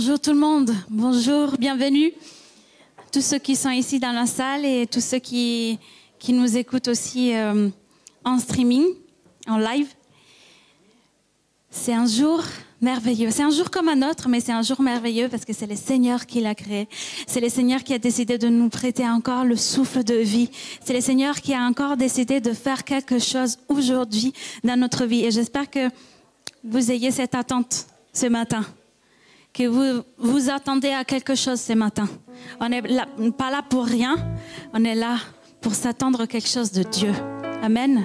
Bonjour tout le monde, bonjour, bienvenue. Tous ceux qui sont ici dans la salle et tous ceux qui, qui nous écoutent aussi euh, en streaming, en live. C'est un jour merveilleux. C'est un jour comme un autre, mais c'est un jour merveilleux parce que c'est le Seigneur qui l'a créé. C'est le Seigneur qui a décidé de nous prêter encore le souffle de vie. C'est le Seigneur qui a encore décidé de faire quelque chose aujourd'hui dans notre vie. Et j'espère que vous ayez cette attente ce matin que vous vous attendez à quelque chose ce matin. On n'est pas là pour rien, on est là pour s'attendre à quelque chose de Dieu. Amen.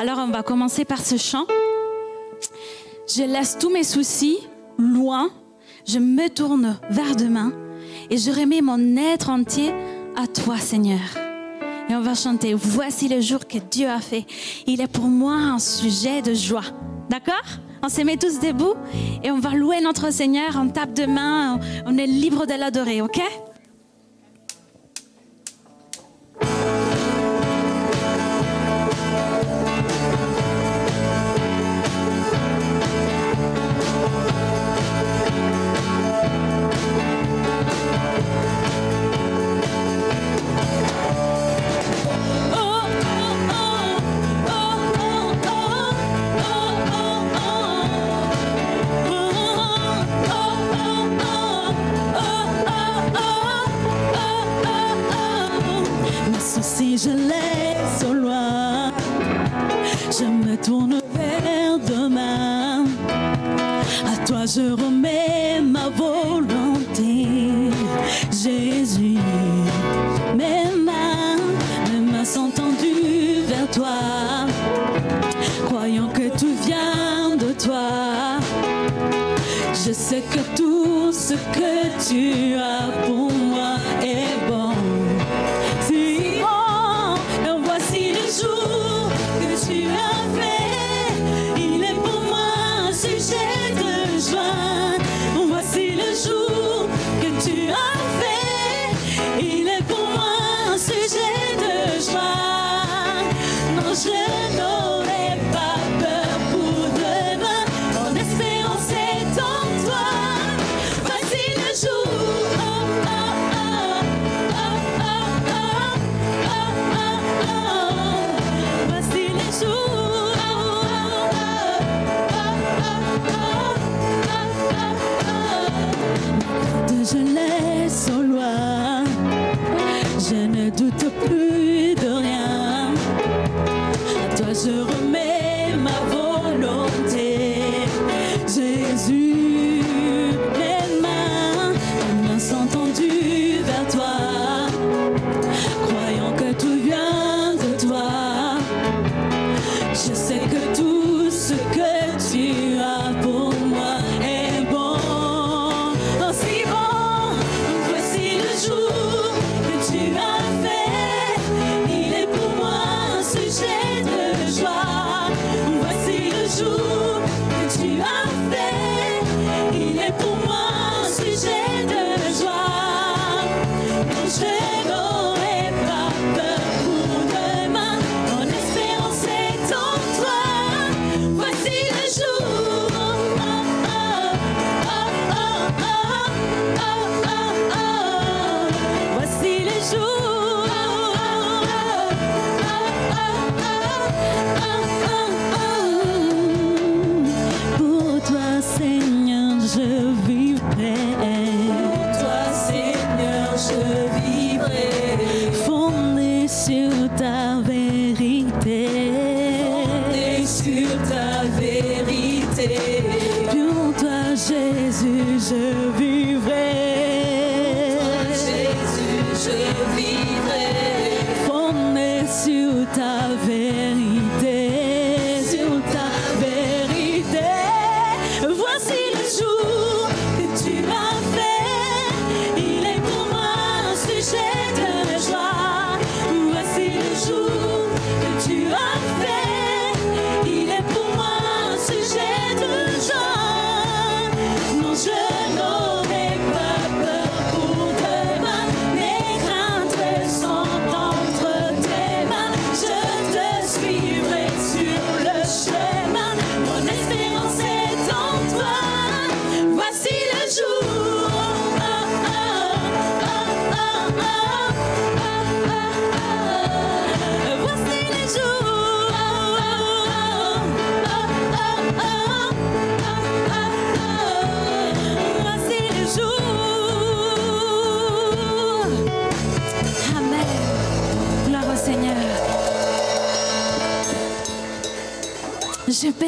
Alors on va commencer par ce chant. Je laisse tous mes soucis loin, je me tourne vers demain et je remets mon être entier à toi Seigneur. Et on va chanter, voici le jour que Dieu a fait. Il est pour moi un sujet de joie. D'accord? On se met tous debout et on va louer notre Seigneur. On tape de main, on est libre de l'adorer, ok?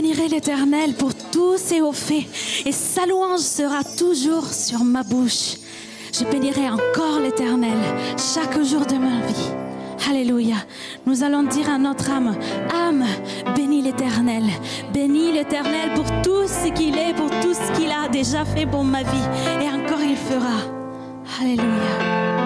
bénirai l'Éternel pour tous ses hauts faits, et sa louange sera toujours sur ma bouche. Je bénirai encore l'Éternel chaque jour de ma vie. Alléluia. Nous allons dire à notre âme, âme, bénis l'Éternel. Bénis l'Éternel pour tout ce qu'il est, pour tout ce qu'il a déjà fait pour ma vie. Et encore il fera. Alléluia.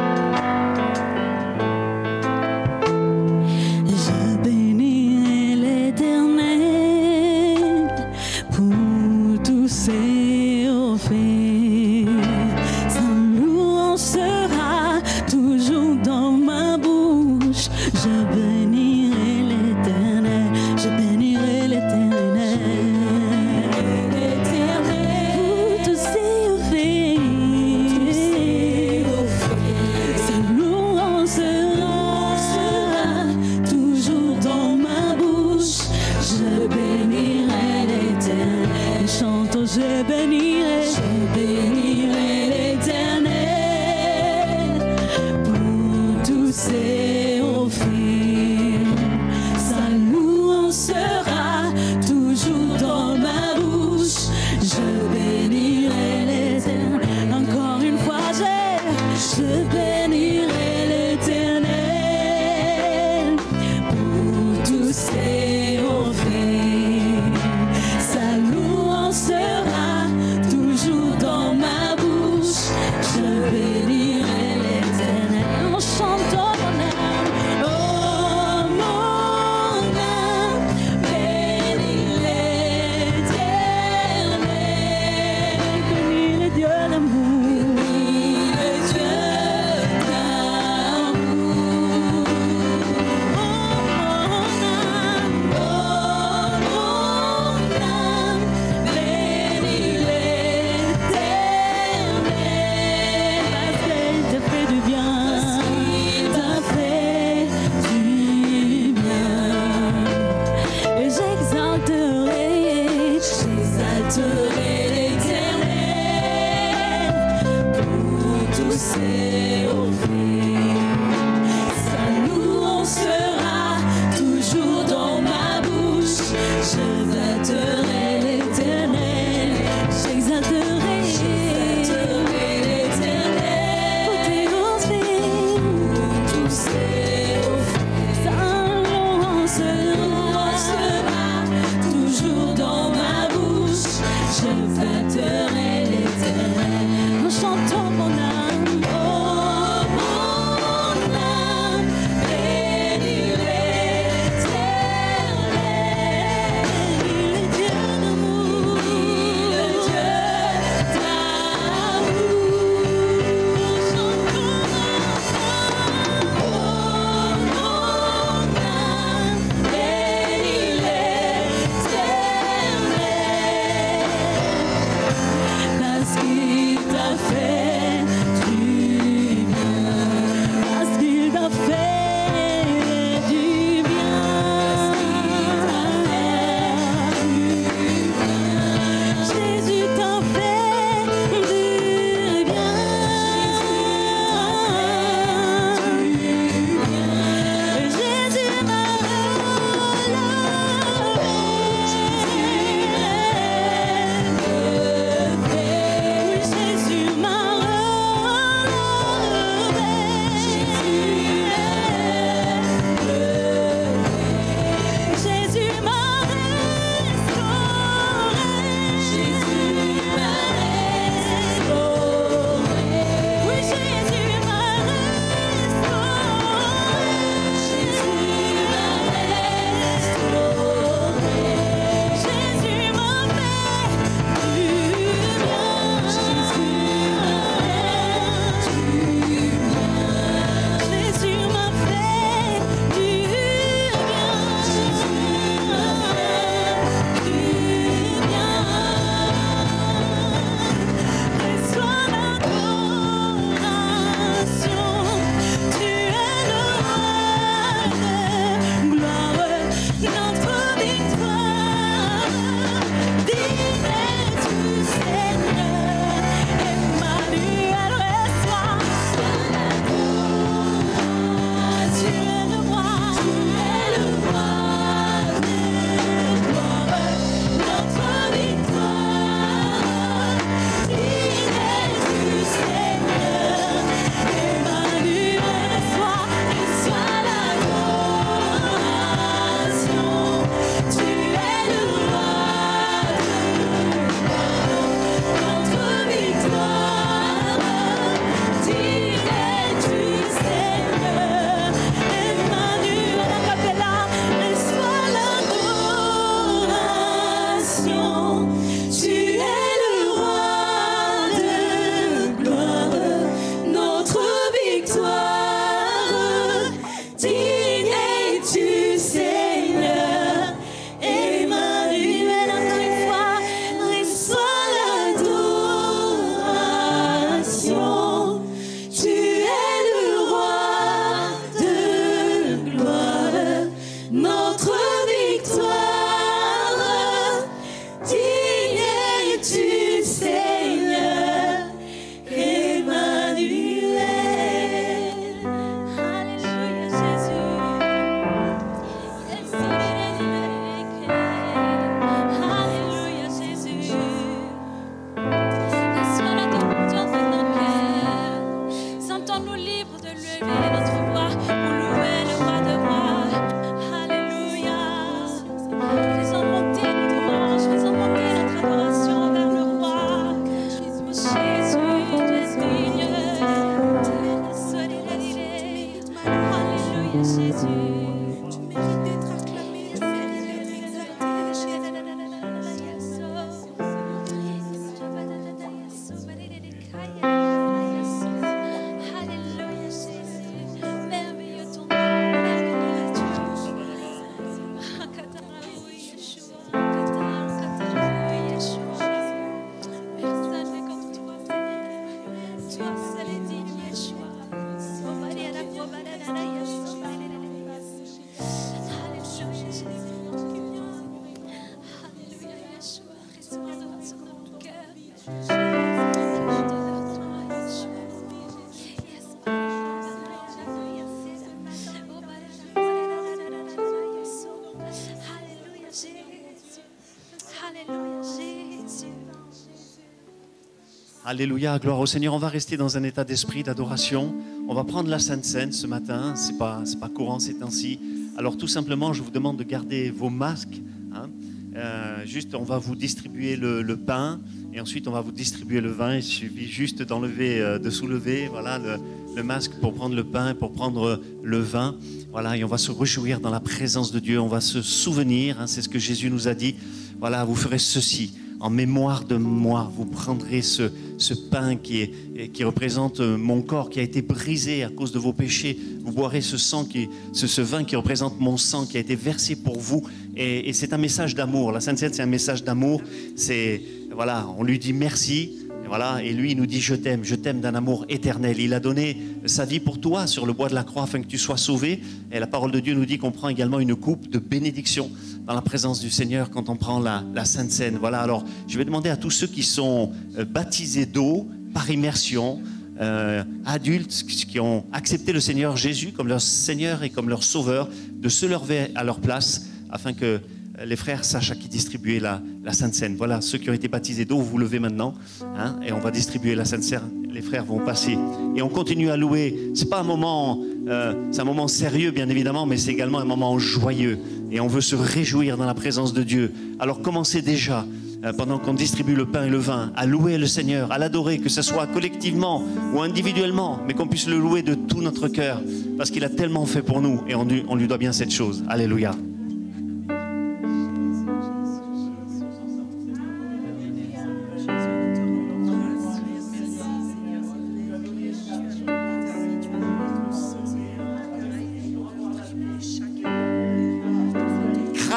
Alléluia, gloire au Seigneur. On va rester dans un état d'esprit d'adoration. On va prendre la Sainte Seine ce matin. C'est pas, pas courant ces temps-ci. Alors tout simplement, je vous demande de garder vos masques. hein. Euh, juste, on va vous distribuer le, pain et ensuite on va vous distribuer le vin. Il suffit juste d'enlever, euh, de soulever, voilà, le, le masque pour prendre le pain, pour prendre le vin. Voilà, et on va se réjouir dans la présence de Dieu. On va se souvenir. hein, c'est ce que Jésus nous a dit. Voilà, vous ferez ceci en mémoire de moi. Vous prendrez ce, ce pain qui, est, qui représente euh, mon corps qui a été brisé à cause de vos péchés. Vous boirez ce sang qui, ce, ce vin qui représente mon sang qui a été versé pour vous. Et, c'est un message d'amour. La Sainte Seine, c'est un message d'amour. C'est voilà, on lui dit merci. Voilà, et lui, il nous dit Je t'aime, je t'aime d'un amour éternel. Il a donné sa vie pour toi sur le bois de la croix afin que tu sois sauvé. Et la parole de Dieu nous dit qu'on prend également une coupe de bénédiction dans la présence du Seigneur quand on prend la, la Sainte Seine. Voilà, alors je vais demander à tous ceux qui sont euh, baptisés d'eau par immersion, euh, adultes qui ont accepté le Seigneur Jésus comme leur Seigneur et comme leur Sauveur, de se lever à leur place afin que les frères sachent à qui distribuer la, la Sainte Seine. Voilà, ceux qui ont été baptisés d'eau, vous vous levez maintenant, hein, et on va distribuer la Sainte Seine. Les frères vont passer et on continue à louer. C'est pas un moment, euh, c'est un moment sérieux bien évidemment, mais c'est également un moment joyeux. Et on veut se réjouir dans la présence de Dieu. Alors commencez déjà euh, pendant qu'on distribue le pain et le vin, à louer le Seigneur, à l'adorer, que ce soit collectivement ou individuellement, mais qu'on puisse le louer de tout notre cœur, parce qu'il a tellement fait pour nous et on on lui doit bien cette chose. Alléluia.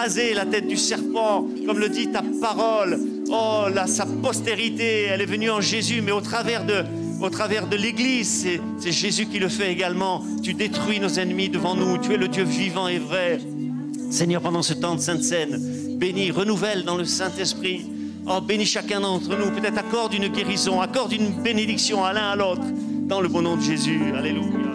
La tête du serpent, comme le dit ta parole. Oh, là, sa postérité, elle est venue en Jésus, mais au travers de, au travers de l'Église, c'est, c'est Jésus qui le fait également. Tu détruis nos ennemis devant nous. Tu es le Dieu vivant et vrai. Seigneur, pendant ce temps de Sainte Seine, bénis, renouvelle dans le Saint-Esprit. Oh, bénis chacun d'entre nous. Peut-être accorde une guérison, accorde une bénédiction à l'un à l'autre. Dans le bon nom de Jésus. Alléluia.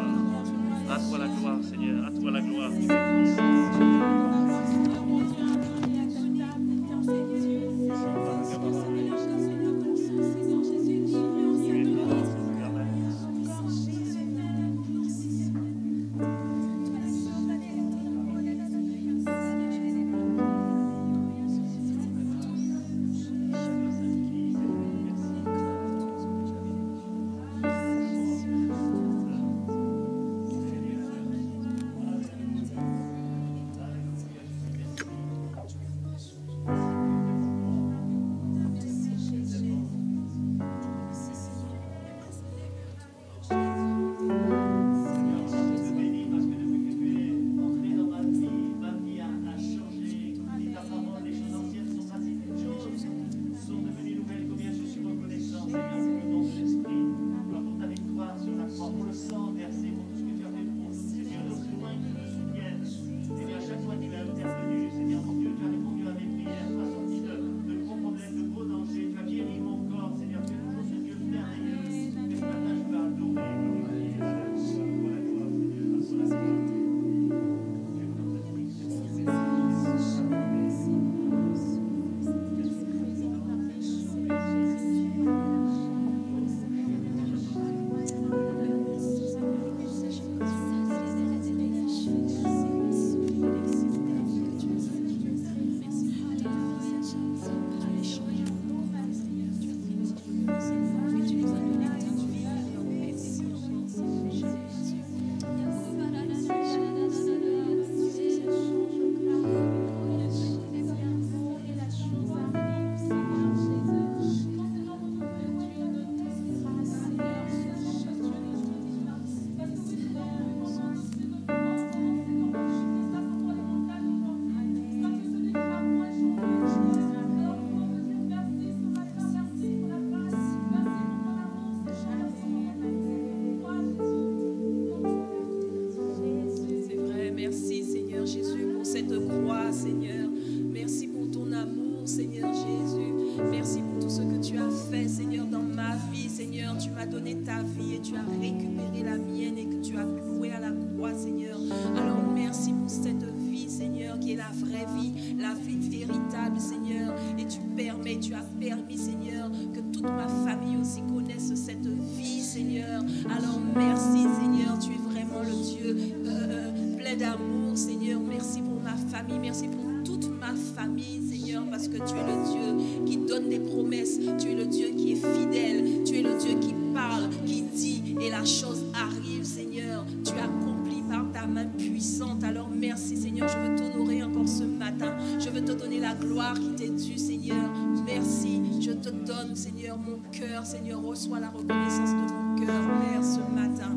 d'amour, Seigneur. Merci pour ma famille. Merci pour toute ma famille, Seigneur, parce que tu es le Dieu qui donne des promesses. Tu es le Dieu qui est fidèle. Tu es le Dieu qui parle, qui dit, et la chose arrive, Seigneur. Tu accomplis par ta main puissante. Alors merci, Seigneur. Je veux t'honorer encore ce matin. Je veux te donner la gloire qui t'est due, Seigneur. Merci. Je te donne, Seigneur, mon cœur. Seigneur, reçois la reconnaissance de mon cœur, Père, ce matin.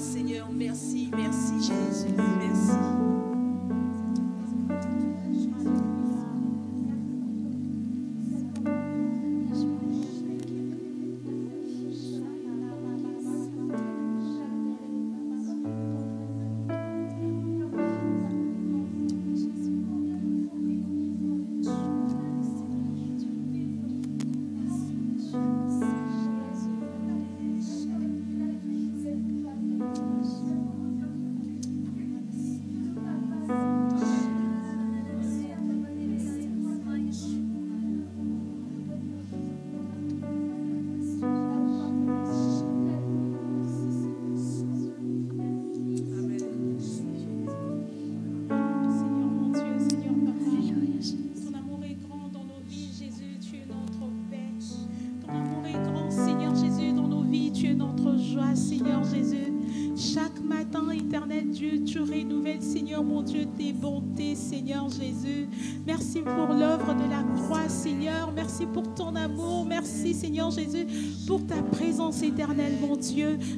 Seigneur. Merci, merci Jésus. Merci.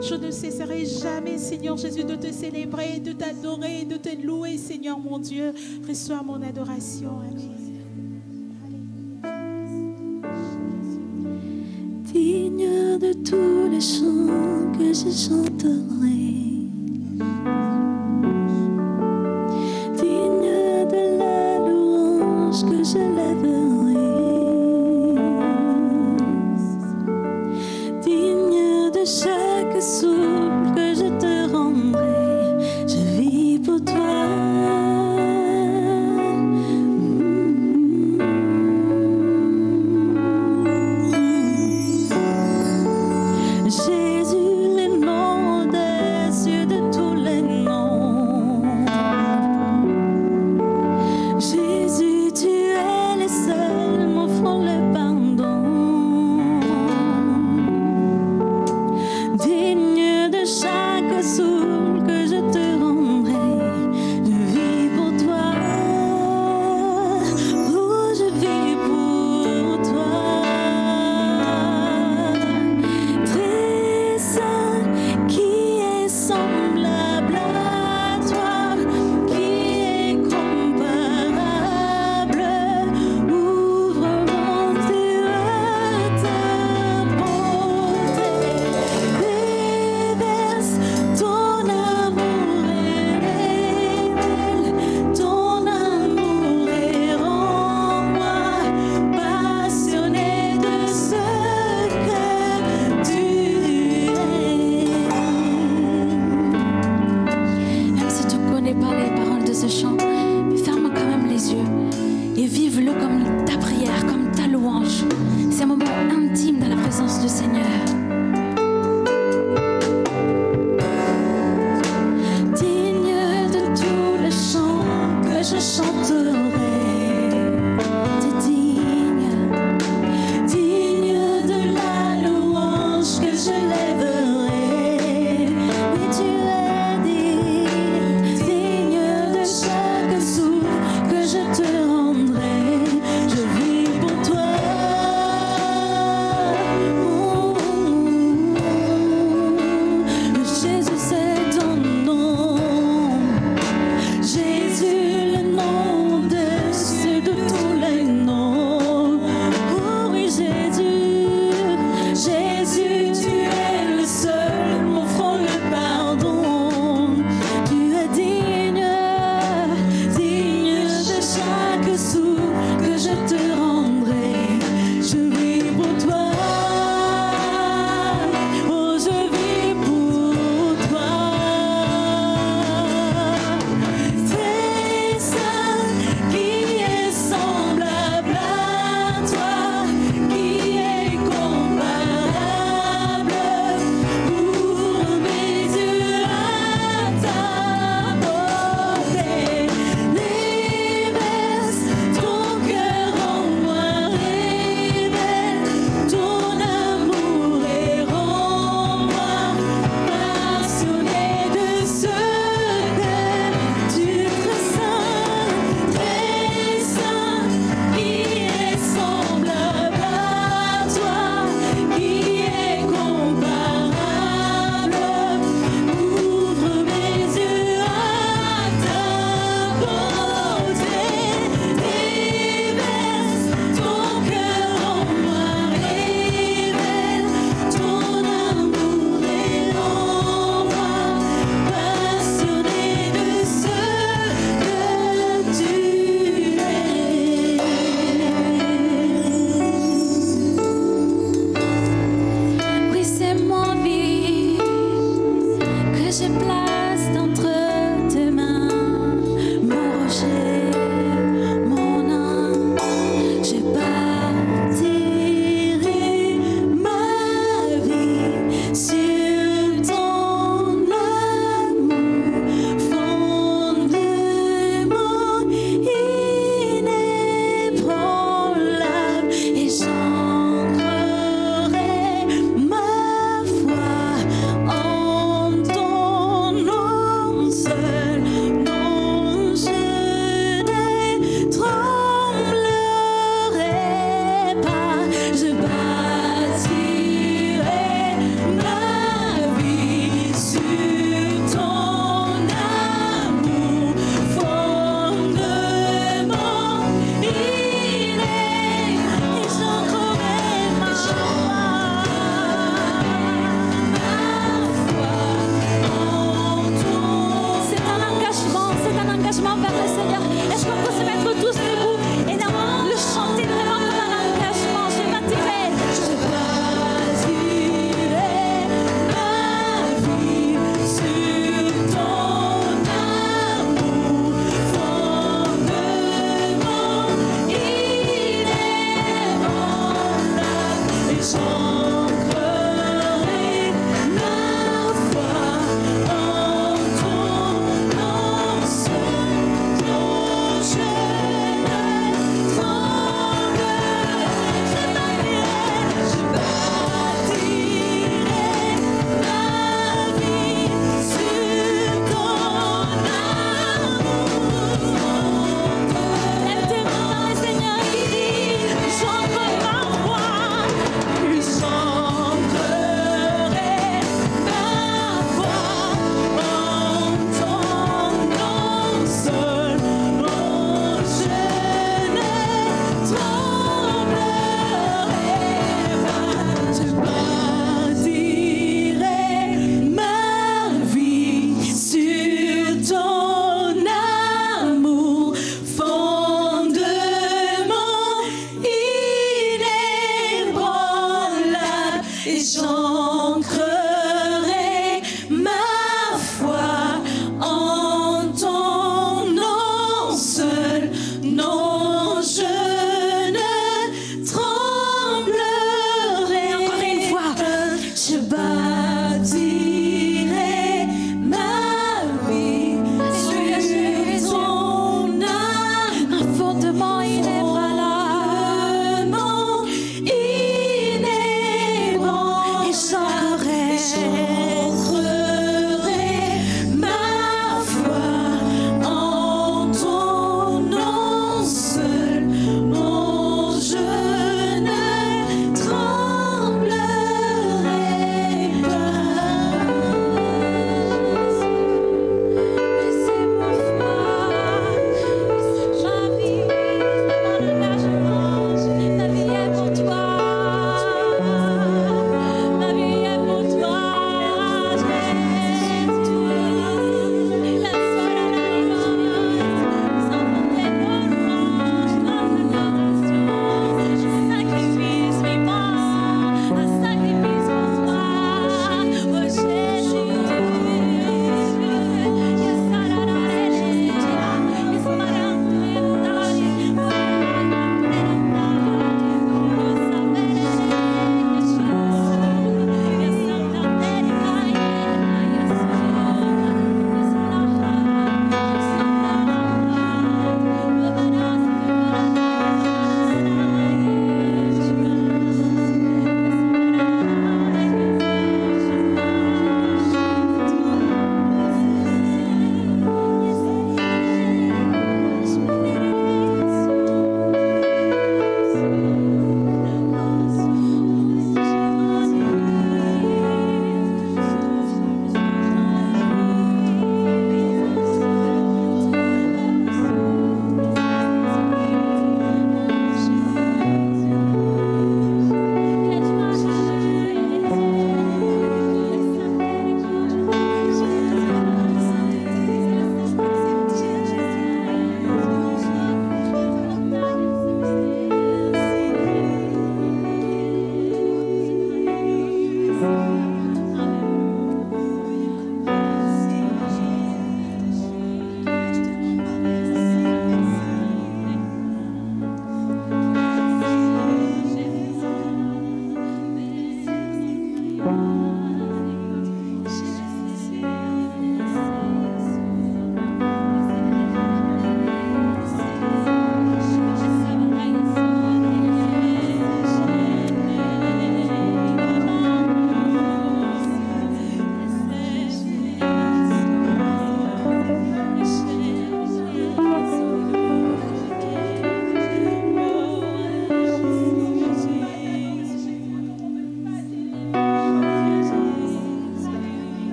Je ne cesserai jamais, Seigneur Jésus, de te célébrer, de t'adorer, de te louer, Seigneur mon Dieu. Reçois mon adoration. Amen. Digne de tous les chants que je chanterai.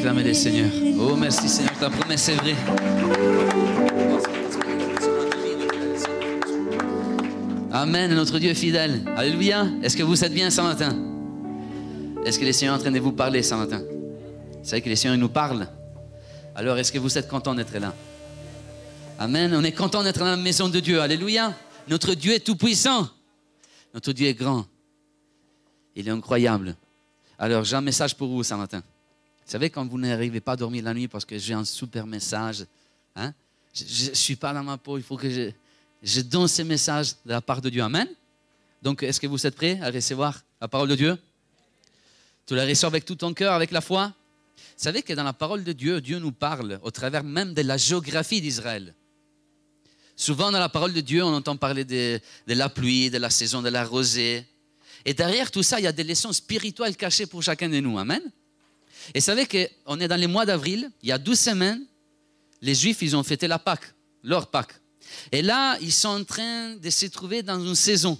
Jamais. Est-ce qu'on peut acclamer le Seigneur Oh, merci Seigneur, ta promesse est vraie. Amen, notre Dieu est fidèle. Alléluia. Est-ce que vous êtes bien ce matin? Est-ce que le Seigneur est en train de vous parler ce matin? Vous savez que le Seigneur il nous parle. Alors, est-ce que vous êtes content d'être là? Amen. On est content d'être dans la maison de Dieu. Alléluia. Notre Dieu est tout-puissant. Notre Dieu est grand. Il est incroyable. Alors, j'ai un message pour vous ce matin. Vous savez, quand vous n'arrivez pas à dormir la nuit parce que j'ai un super message, hein? je ne suis pas dans ma peau, il faut que je, donne ce message de la part de Dieu. Amen. Donc, est-ce que vous êtes prêts à recevoir la parole de Dieu? Tu la reçois avec tout ton cœur, avec la foi? Vous savez que dans la parole de Dieu, Dieu nous parle au travers même de la géographie d'Israël. Souvent, dans la parole de Dieu, on entend parler de, de la pluie, de la saison de la rosée. Et derrière tout ça, il y a des leçons spirituelles cachées pour chacun de nous. Amen. Et savez qu'on est dans les mois d'avril, il y a 12 semaines, les Juifs, ils ont fêté la Pâque, leur Pâque. Et là, ils sont en train de se trouver dans une saison.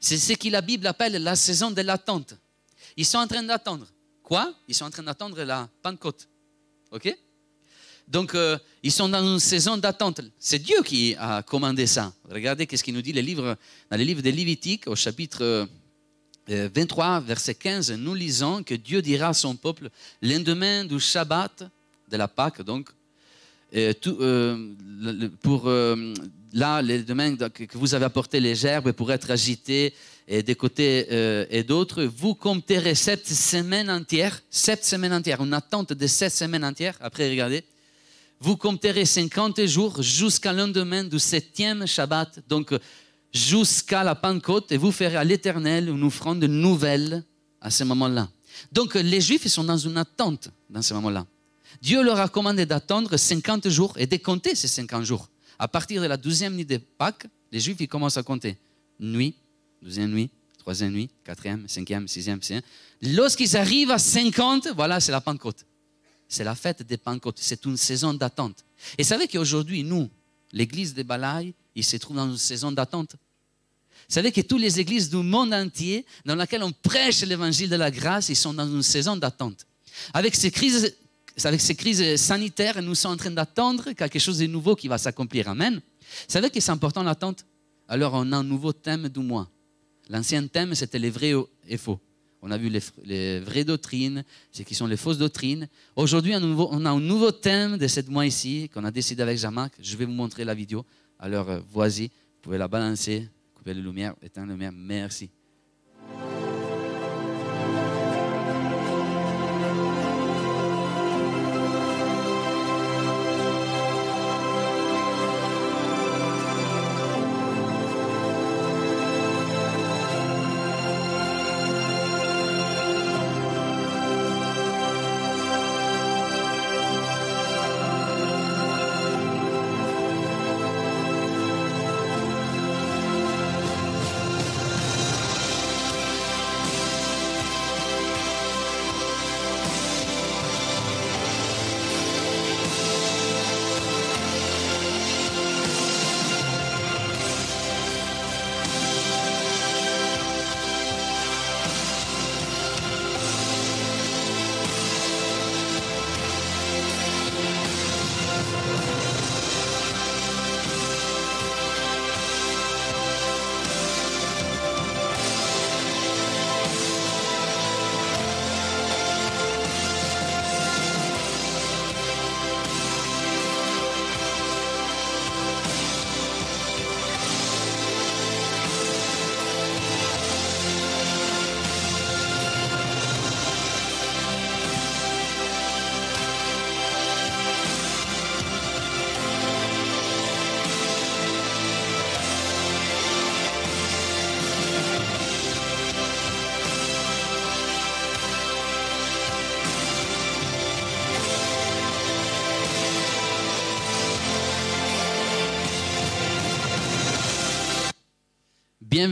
C'est ce que la Bible appelle la saison de l'attente. Ils sont en train d'attendre. Quoi? Ils sont en train d'attendre la Pentecôte. OK? Donc, euh, ils sont dans une saison d'attente. C'est Dieu qui a commandé ça. Regardez qu'est-ce qu'il nous dit dans les livres de Lévitique, au chapitre 23, verset 15, nous lisons que Dieu dira à son peuple, lendemain du Shabbat, de la Pâque, donc, euh, euh, pour euh, là, les que vous avez apporté les gerbes pour être agitées et des côtés euh, et d'autres, vous compterez sept semaines entières, sept semaines entières, une attente de sept semaines entières. Après, regardez, vous compterez 50 jours jusqu'à lendemain du septième Shabbat, donc euh, jusqu'à la Pentecôte, et vous ferez à l'Éternel une offrande nouvelle à ce moment-là. Donc les Juifs sont dans une attente dans ce moment-là. Dieu leur a commandé d'attendre 50 jours et de compter ces 50 jours. À partir de la douzième nuit de Pâques, les Juifs commencent à compter. Nuit, douzième nuit, troisième nuit, quatrième, cinquième, sixième, sixième. Lorsqu'ils arrivent à 50, voilà, c'est la Pentecôte. C'est la fête des Pentecôtes. C'est une saison d'attente. Et savez qu'aujourd'hui, nous, l'église des Balaï, il se trouve dans une saison d'attente. Vous savez que toutes les églises du monde entier dans lesquelles on prêche l'évangile de la grâce, ils sont dans une saison d'attente. Avec ces crises, sanitaires, nous sommes en train d'attendre quelque chose de nouveau qui va s'accomplir. Amen. Vous savez que c'est important l'attente Alors on a un nouveau thème du mois. L'ancien thème, c'était les vrais et faux. On a vu les, vraies doctrines, ce qui sont les fausses doctrines. Aujourd'hui, on a un nouveau thème de cette mois ici qu'on a décidé avec Jean-Marc. Je vais vous montrer la vidéo. Alors, euh, voici, vous pouvez la balancer, couper les lumières, éteindre les lumières. Merci.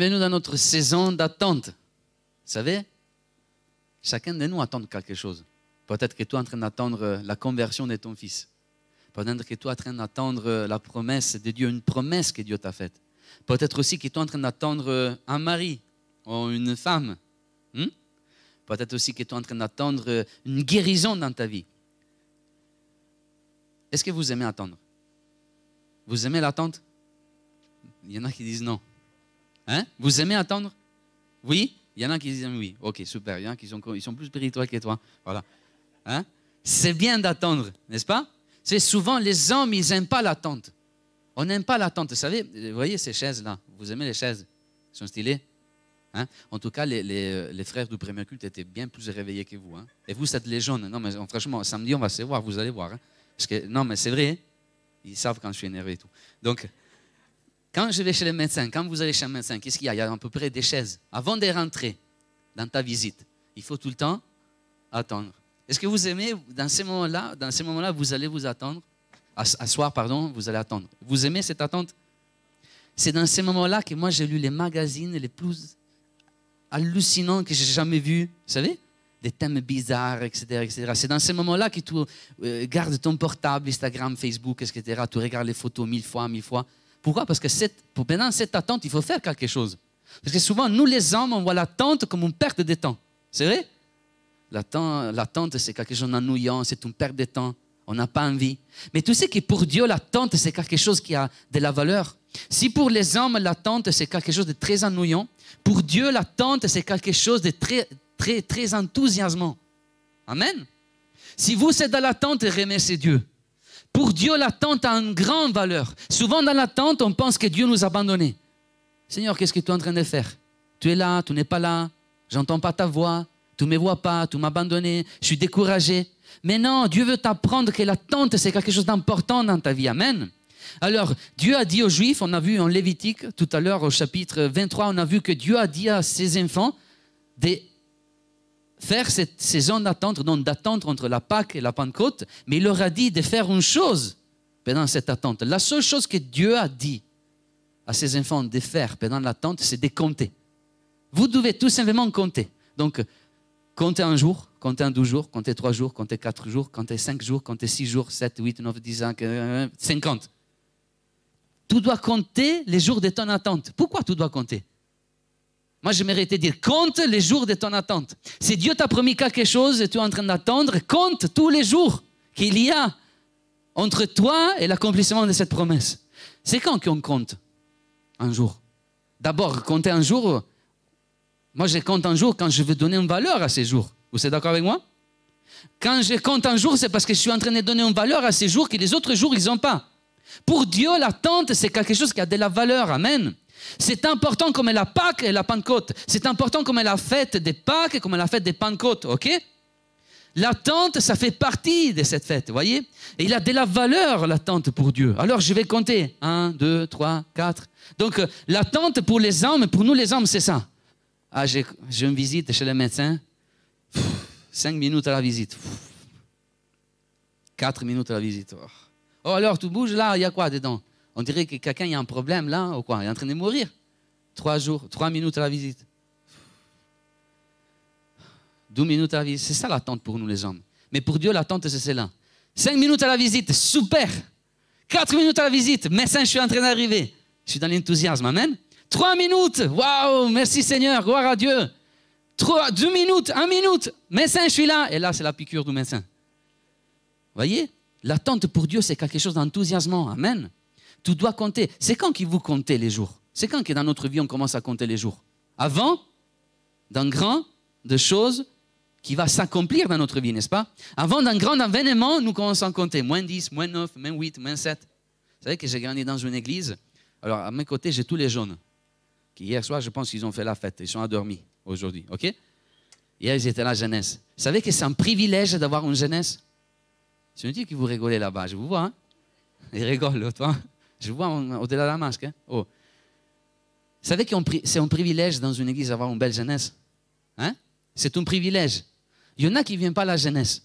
Bienvenue dans notre saison d'attente. Vous savez, chacun de nous attend quelque chose. Peut-être que es en train d'attendre la conversion de ton fils. Peut-être que es en train d'attendre la promesse de Dieu, une promesse que Dieu t'a faite. Peut-être aussi que es en train d'attendre un mari ou une femme. Hmm? Peut-être aussi que tu es en train d'attendre une guérison dans ta vie. Est-ce que vous aimez attendre? Vous aimez l'attente? Il y en a qui disent non. Hein? Vous aimez attendre Oui? Il y en a qui disent oui. Ok, super. Il y en a qui sont, ils sont plus spirituels que toi. Voilà. Hein? C'est bien d'attendre, n'est-ce pas? C'est souvent les hommes, ils n'aiment pas l'attente. On n'aime pas l'attente. Vous savez, vous voyez ces chaises-là? Vous aimez les chaises? Elles sont stylées Hein? En tout cas, les, les- les frères du premier culte étaient bien plus réveillés que vous. hein. Et vous, cette légende, non, mais franchement, samedi, on va se voir, vous allez voir. hein. Parce que, non, mais c'est vrai, hein. ils savent quand je suis énervé et tout. Donc, quand je vais chez le médecin, quand vous allez chez un médecin, qu'est-ce qu'il y a? Il y a à peu près des chaises. Avant de rentrer dans ta visite, il faut tout le temps attendre. Est-ce que vous aimez, dans ces moments-là, dans ces moments-là, vous allez vous attendre? Ass- Asseoir, pardon, vous allez attendre. Vous aimez cette attente? C'est dans ces moments-là que moi, j'ai lu les magazines les plus hallucinants que j'ai jamais vus. Vous savez? Des thèmes bizarres, etc. etc. C'est dans ces moments-là que tu euh, gardes ton portable, Instagram, Facebook, etc. Tu regardes les photos mille fois, mille fois. Pourquoi? Parce que cette, pour pendant cette attente, il faut faire quelque chose. Parce que souvent, nous les hommes, on voit l'attente comme une perte de temps. C'est vrai? L'attente, l'attente, c'est quelque chose d'ennuyant, c'est une perte de temps. On n'a pas envie. Mais tu sais que pour Dieu, l'attente, c'est quelque chose qui a de la valeur. Si pour les hommes, l'attente, c'est quelque chose de très ennuyant, pour Dieu, l'attente, c'est quelque chose de très, très, très enthousiasmant. Amen? Si vous êtes dans l'attente, remerciez Dieu. Pour Dieu, l'attente a une grande valeur. Souvent, dans l'attente, on pense que Dieu nous a abandonnés. Seigneur, qu'est-ce que tu es en train de faire? Tu es là, tu n'es pas là, j'entends pas ta voix, tu ne me vois pas, tu m'as je suis découragé. Mais non, Dieu veut t'apprendre que l'attente, c'est quelque chose d'important dans ta vie. Amen. Alors, Dieu a dit aux Juifs, on a vu en Lévitique tout à l'heure au chapitre 23, on a vu que Dieu a dit à ses enfants de faire cette saison d'attente, donc d'attendre entre la Pâque et la Pentecôte, mais il leur a dit de faire une chose pendant cette attente. La seule chose que Dieu a dit à ses enfants de faire pendant l'attente, c'est de compter. Vous devez tout simplement compter. Donc, comptez un jour, comptez un douze jours, comptez trois jours, comptez quatre jours, comptez cinq jours, comptez six jours, sept, huit, neuf, dix, cinquante. Tu dois compter les jours de ton attente. Pourquoi tu dois compter? Moi, j'aimerais te dire, compte les jours de ton attente. Si Dieu t'a promis quelque chose et tu es en train d'attendre, compte tous les jours qu'il y a entre toi et l'accomplissement de cette promesse. C'est quand qu'on compte un jour? D'abord, compter un jour, moi je compte un jour quand je veux donner une valeur à ces jours. Vous êtes d'accord avec moi? Quand je compte un jour, c'est parce que je suis en train de donner une valeur à ces jours que les autres jours, ils n'ont pas. Pour Dieu, l'attente, c'est quelque chose qui a de la valeur. Amen. C'est important comme la Pâque et la Pentecôte. C'est important comme la fête des Pâques et comme la fête des Pentecôtes. OK? L'attente, ça fait partie de cette fête, voyez? Et il a de la valeur, l'attente pour Dieu. Alors, je vais compter. Un, deux, trois, quatre. Donc, euh, l'attente pour les hommes, pour nous les hommes, c'est ça. Ah, j'ai une visite chez le médecin. Cinq minutes à la visite. Quatre minutes à la visite. Oh, alors, tu bouges là, il y a quoi dedans? On dirait que quelqu'un a un problème là, ou quoi? Il est en train de mourir. Trois jours, trois minutes à la visite. Deux minutes à la visite. C'est ça l'attente pour nous les hommes. Mais pour Dieu, l'attente, c'est cela. Cinq minutes à la visite, super. Quatre minutes à la visite, médecin, je suis en train d'arriver. Je suis dans l'enthousiasme, amen. Trois minutes, waouh, merci Seigneur, gloire à Dieu. Trois, deux minutes, un minute, médecin, je suis là. Et là, c'est la piqûre du médecin. Voyez, l'attente pour Dieu, c'est quelque chose d'enthousiasmant, amen. Tu dois compter. C'est quand qu'il vous comptez les jours? C'est quand que dans notre vie, on commence à compter les jours? Avant d'un grand de choses qui va s'accomplir dans notre vie, n'est-ce pas? Avant d'un grand événement, nous commençons à compter. Moins 10, moins 9, moins 8, moins 7. Vous savez que j'ai grandi dans une église. Alors, à mes côtés, j'ai tous les jeunes. Qui hier soir, je pense qu'ils ont fait la fête. Ils sont endormis aujourd'hui. OK? Hier, ils étaient la jeunesse. Vous savez que c'est un privilège d'avoir une jeunesse? C'est inutile que vous rigolez là-bas. Je vous vois. Hein? Ils rigolent, toi. Je vois au-delà de la masque. Hein oh. Vous savez que c'est un privilège dans une église d'avoir une belle jeunesse Hein? C'est un privilège. Il y en a qui ne viennent pas à la jeunesse.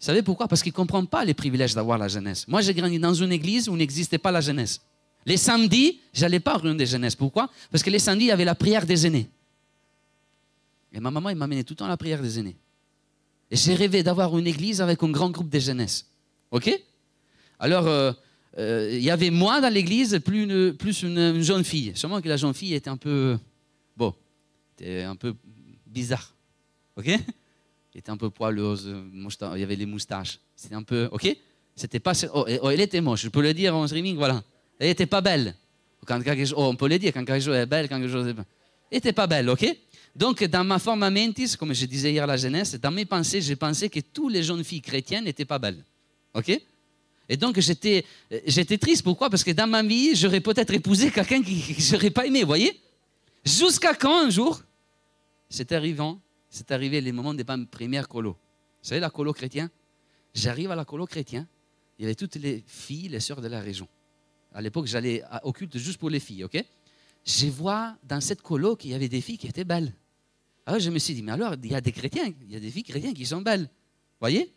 Vous savez pourquoi? Parce qu'ils ne comprennent pas les privilèges d'avoir la jeunesse. Moi, j'ai grandi dans une église où n'existait pas la jeunesse. Les samedis, je n'allais pas à réunion des jeunesses. Pourquoi? Parce que les samedis, il y avait la prière des aînés. Et ma maman, elle m'amenait tout le temps à la prière des aînés. Et j'ai rêvé d'avoir une église avec un grand groupe de jeunesse. OK? Alors, euh, euh, il y avait moi dans l'église, plus, une, plus une, une jeune fille. Seulement que la jeune fille était un peu. Bon, était un peu bizarre. OK? Elle était un peu poileuse, il y avait les moustaches. C'était un peu. OK? C'était pas. Oh, oh, elle était moche, je peux le dire en streaming, voilà. Elle n'était pas belle. Quand oh, on peut le dire, quand quelque chose est belle, quand quelque chose est. Elle n'était pas belle, OK? Donc, dans ma forme mentis, comme je disais hier à la jeunesse, dans mes pensées, j'ai pensé que toutes les jeunes filles chrétiennes n'étaient pas belles. OK? Et donc, j'étais, euh, j'étais triste. Pourquoi? Parce que dans ma vie, j'aurais peut-être épousé quelqu'un que j'aurais pas aimé, vous voyez? Jusqu'à quand, un jour, c'est arrivant, c'est arrivé les moments de ma première colo. Vous savez, la colo chrétien? J'arrive à la colo chrétien, il y avait toutes les filles, les sœurs de la région. À l'époque, j'allais au culte juste pour les filles, ok? Je vois dans cette colo qu'il y avait des filles qui étaient belles. Alors, je me suis dit, mais alors, il y a des chrétiens, il y a des filles chrétiennes qui sont belles. voyez?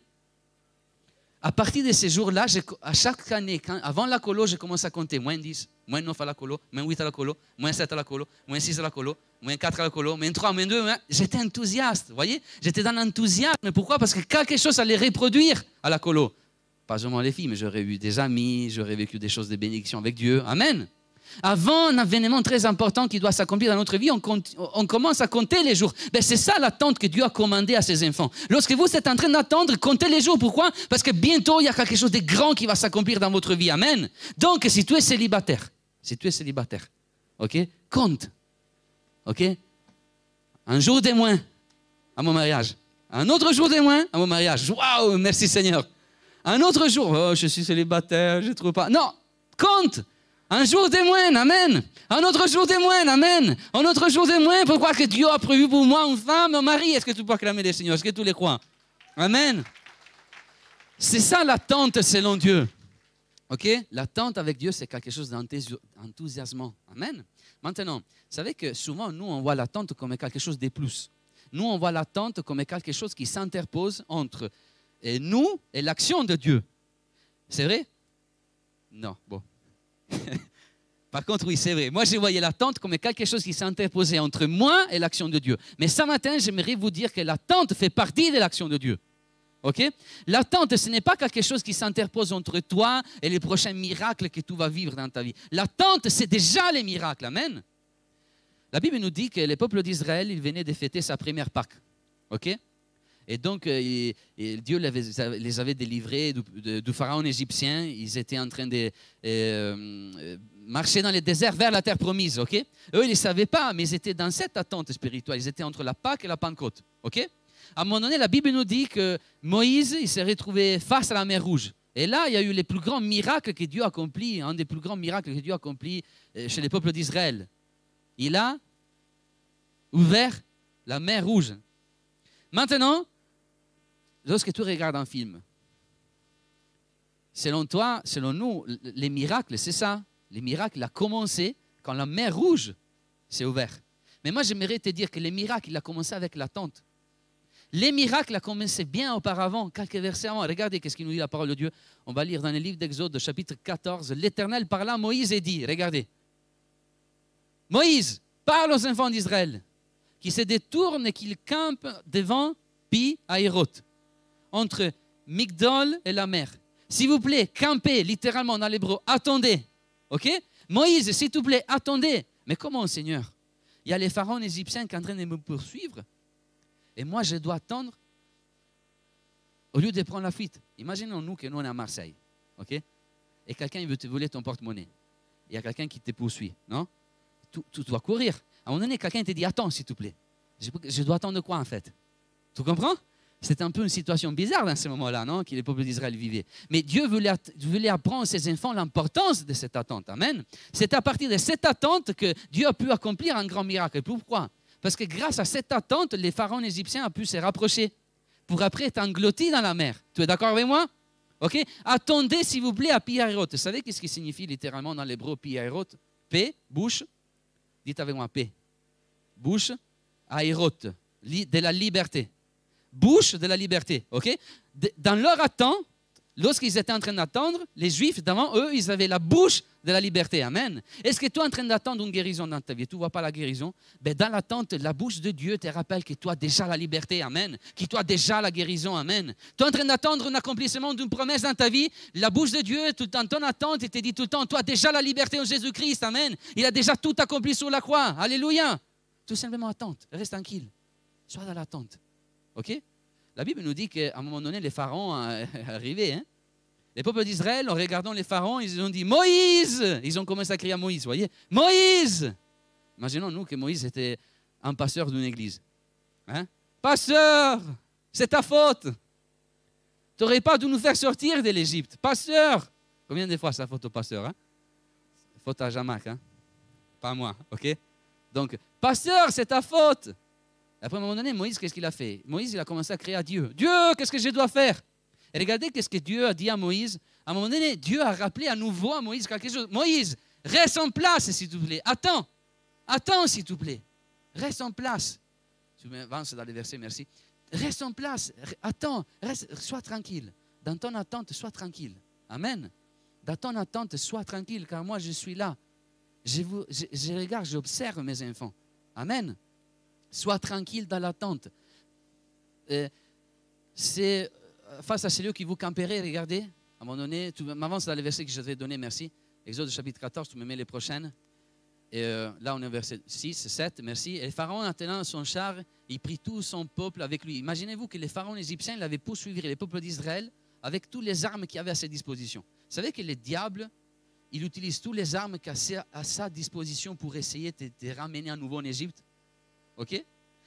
À partir de ces jours-là, à chaque année, quand- avant la colo, je commence à compter moins 10, moins 9 à la colo, moins 8 à la colo, moins 7 à la colo, moins 6 à la colo, moins 4 à la colo, moins 3, moins 2. moins- J'étais enthousiaste, vous voyez? J'étais dans l'enthousiasme. Pourquoi? Parce que quelque chose allait reproduire à la colo. Pas seulement les filles, mais j'aurais eu des amis, j'aurais vécu des choses de bénédiction avec Dieu. Amen. Avant un événement très important qui doit s'accomplir dans notre vie, on, commence à compter les jours. Ben, c'est ça l'attente que Dieu a commandé à ses enfants. Lorsque vous êtes en train d'attendre, comptez les jours. Pourquoi? Parce que bientôt, il y a quelque chose de grand qui va s'accomplir dans votre vie. Amen. Donc, si tu es célibataire, si tu es célibataire, ok, compte. Ok? Un jour de moins à mon mariage. Un autre jour de moins à mon mariage. Waouh, merci Seigneur. Un autre jour, oh, je suis célibataire, je ne trouve pas. Non, compte. Un jour de moins, amen. Un autre jour de moins, amen. Un autre jour de moins, pourquoi que Dieu a prévu pour moi une femme, un mari Est-ce que tu peux acclamer le Seigneur Est-ce que tu les crois Amen. C'est ça l'attente selon Dieu. OK? L'attente avec Dieu, c'est quelque chose d'enthousiasmant. Amen. Maintenant, vous savez que souvent, nous, on voit l'attente comme quelque chose de plus. Nous, on voit l'attente comme quelque chose qui s'interpose entre euh, nous et l'action de Dieu. C'est vrai? Non, bon. Par contre, oui, c'est vrai. Moi, je voyais l'attente comme quelque chose qui s'interposait entre moi et l'action de Dieu. Mais ce matin, j'aimerais vous dire que l'attente fait partie de l'action de Dieu. OK? L'attente, ce n'est pas quelque chose qui s'interpose entre toi et les prochains miracles que tu vas vivre dans ta vie. L'attente, c'est déjà les miracles. Amen. La Bible nous dit que le peuple d'Israël, il venait de fêter sa première Pâque. OK? Et donc, euh, Dieu les avait, les délivrés du, pharaon égyptien. Ils étaient en train de euh, euh, marcher dans le désert vers la terre promise. ok? Eux, ils ne savaient pas, mais ils étaient dans cette attente spirituelle. Ils étaient entre la Pâque et la Pentecôte. ok? À un moment donné, la Bible nous dit que Moïse il s'est retrouvé face à la mer Rouge. Et là, il y a eu les plus grands miracles que Dieu a accomplis, un des plus grands miracles que Dieu a accomplis chez les peuples d'Israël. Il a ouvert la mer Rouge. Maintenant, lorsque tu regardes un film, selon toi, selon nous, les miracles, c'est ça. Les miracles, ont commencé quand la mer Rouge s'est ouverte. Mais moi, j'aimerais te dire que les miracles, il a commencé avec l'attente. Les miracles ont commencé bien auparavant, quelques versets avant. Regardez qu'est-ce qu'il nous dit la parole de Dieu. On va lire dans le livre d'Exode, chapitre 14. L'Éternel parla à Moïse et dit, regardez, Moïse parle aux enfants d'Israël qui se détournent et qu'ils campent devant Pi Aéroth, entre Migdol et la mer. S'il vous plaît, campez littéralement dans l'hébreu, attendez. OK? Moïse, s'il te plaît, attendez. Mais comment, Seigneur? Il y a les pharaons égyptiens qui sont en train de me poursuivre. Et moi, je dois attendre au lieu de prendre la fuite. Imaginons-nous que nous, on est à Marseille. OK? Et quelqu'un veut te voler ton porte-monnaie. Il y a quelqu'un qui te poursuit. Non? Tu, dois courir. À un moment donné, quelqu'un te dit Attends, s'il te plaît. Je dois attendre quoi, en fait? Tu comprends? C'est un peu une situation bizarre dans ce moment-là, non Que les peuples d'Israël vivaient. Mais Dieu voulait, apprendre à ses enfants l'importance de cette attente. Amen. C'est à partir de cette attente que Dieu a pu accomplir un grand miracle. Pourquoi? Parce que grâce à cette attente, les pharaons égyptiens ont pu se rapprocher pour après être engloutis dans la mer. Tu es d'accord avec moi? Ok? Attendez, s'il vous plaît, à Piairot. Vous savez qu'est-ce qui signifie littéralement dans l'hébreu Piairot P, bouche. Dites avec moi P. Bouche, aérot, de la liberté bouche de la liberté. ok? Dans leur attente, lorsqu'ils étaient en train d'attendre, les Juifs, devant eux, ils avaient la bouche de la liberté. Amen. Est-ce que es en train d'attendre une guérison dans ta vie Tu ne vois pas la guérison? Ben, Dans l'attente, la bouche de Dieu te rappelle que as déjà la liberté. Amen. Que as déjà la guérison. Amen. Tu es en train d'attendre un accomplissement d'une promesse dans ta vie. La bouche de Dieu, tout temps, ton attente, il te dit tout le temps, as déjà la liberté en Jésus-Christ. Amen. Il a déjà tout accompli sur la croix. Alléluia. Tout simplement attente. Reste tranquille. Sois dans l'attente. OK? La Bible nous dit qu'à un moment donné, les pharaons euh, arrivaient. Hein? Les peuples d'Israël, en regardant les pharaons, ils ont dit Moïse! Ils ont commencé à crier à Moïse, voyez. Moïse! Imaginons-nous que Moïse était un pasteur d'une église. Hein. Pasteur C'est ta faute! Tu n'aurais pas dû nous faire sortir de l'Égypte. Pasteur Combien de fois la faute au pasteur hein? Faute à Jamac, hein? Pas moi, ok? Donc, pasteur, c'est ta faute Après, à un moment donné, Moïse, qu'est-ce qu'il a fait? Moïse, il a commencé à crier à Dieu. Dieu, qu'est-ce que je dois faire? Regardez qu'est-ce que Dieu a dit à Moïse. À un moment donné, Dieu a rappelé à nouveau à Moïse quelque chose. Moïse, reste en place, s'il te plaît. Attends. Attends, s'il te plaît. Reste en place. Tu m'avances dans les versets, merci. Reste en place. Attends. Reste, sois tranquille. Dans ton attente, sois tranquille. Amen. Dans ton attente, sois tranquille, car moi, je suis là. Je, je, je regarde, j'observe mes enfants. Amen. Sois tranquille dans l'attente. Euh, c'est face à celui qui vous camperait, regardez, à un moment donné, tu m'avances dans les versets que je t'ai donné, merci. Exode chapitre 14, tu me mets les prochaines. Euh, là, on est au verset 6, 7, merci. Et le pharaon, attenant son char, il prit tout son peuple avec lui. Imaginez-vous que les pharaons égyptiens l'avaient poursuivi, les peuples d'Israël, avec toutes les armes qu'il avait à ses dispositions. Vous savez que les diables, il utilise toutes les armes qu'il a à sa disposition pour essayer de ramener à nouveau en Égypte? OK?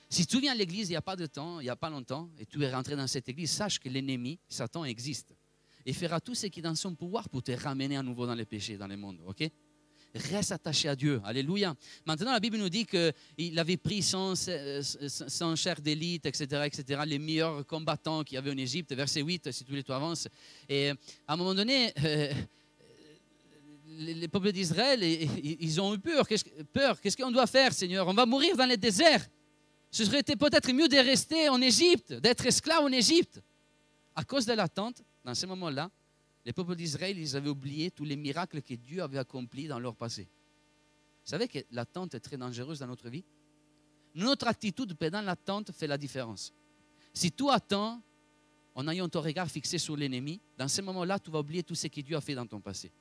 Si tu viens à l'église il n'y a pas de temps, il n'y a pas longtemps, et tu es rentré dans cette église, sache que l'ennemi, Satan, existe. Et fera tout ce qui est dans son pouvoir pour te ramener à nouveau dans le péché, dans le monde. OK? Reste attaché à Dieu. Alléluia. Maintenant, la Bible nous dit qu'il avait pris son, son chair d'élite, etc., etc., les meilleurs combattants qu'il y avait en Égypte. Verset 8, si tous les toi avances. Et à un moment donné, euh, les peuples d'Israël, ils ont eu peur. Qu'est-ce qu'on doit faire, Seigneur? On va mourir dans le désert. Ce serait peut-être mieux de rester en Égypte, d'être esclave en Égypte. À cause de l'attente, dans ce moment-là, les peuples d'Israël, ils avaient oublié tous les miracles que Dieu avait accomplis dans leur passé. Vous savez que l'attente est très dangereuse dans notre vie? Notre attitude pendant l'attente fait la différence. Si tu attends en ayant ton regard fixé sur l'ennemi, dans ce moment-là, tu vas oublier tout ce que Dieu a fait dans ton passé.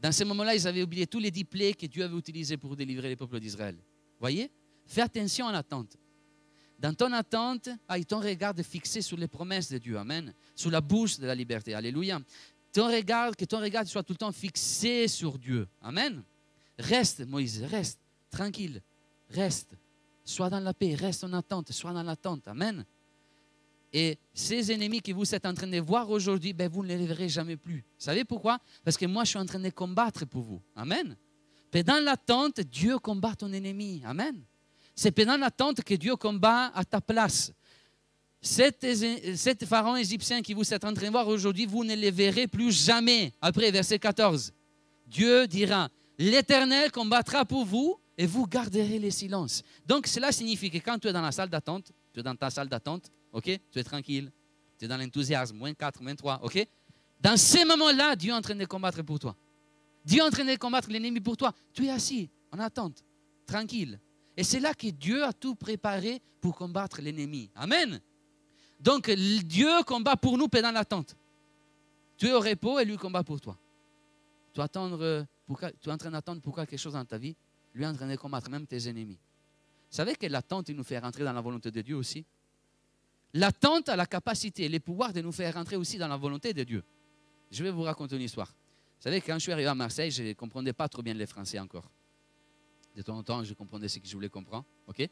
Dans ce moment-là, ils avaient oublié tous les dix plaies que Dieu avait utilisés pour délivrer les peuples d'Israël. Voyez? Fais attention à l'attente. Dans ton attente, aille ton regard fixé sur les promesses de Dieu. Amen. Sur la bouche de la liberté. Alléluia. Ton regard, que ton regard soit tout le temps fixé sur Dieu. Amen. Reste, Moïse, reste. Tranquille. Reste. Sois dans la paix. Reste en attente. Sois dans l'attente. Amen. Et ces ennemis que vous êtes en train de voir aujourd'hui, ben vous ne les verrez jamais plus. Vous savez pourquoi? Parce que moi, je suis en train de combattre pour vous. Amen. Dans l'attente, Dieu combat ton ennemi. Amen. C'est pendant l'attente que Dieu combat à ta place. Cet, pharaon égyptien qui vous êtes en train de voir aujourd'hui, vous ne les verrez plus jamais. Après, verset 14, Dieu dira, l'Éternel combattra pour vous et vous garderez le silence. Donc cela signifie que quand tu es dans la salle d'attente, tu es dans ta salle d'attente, ok, tu es tranquille, tu es dans l'enthousiasme, moins 4, moins 3, ok? Dans ces moments-là, Dieu est en train de combattre pour toi. Dieu est en train de combattre l'ennemi pour toi. Tu es assis en attente, tranquille. Et c'est là que Dieu a tout préparé pour combattre l'ennemi. Amen. Donc Dieu combat pour nous pendant l'attente. Tu es au repos et lui combat pour toi. Tu, pour, tu es en train d'attendre pour quelque chose dans ta vie, lui est en train de combattre même tes ennemis. Vous savez que l'attente, il nous fait rentrer dans la volonté de Dieu aussi? L'attente a la capacité et le pouvoir de nous faire rentrer aussi dans la volonté de Dieu. Je vais vous raconter une histoire. Vous savez, quand je suis arrivé à Marseille, je ne comprenais pas trop bien les Français encore. De temps en temps, je comprenais ce que je voulais comprendre. OK?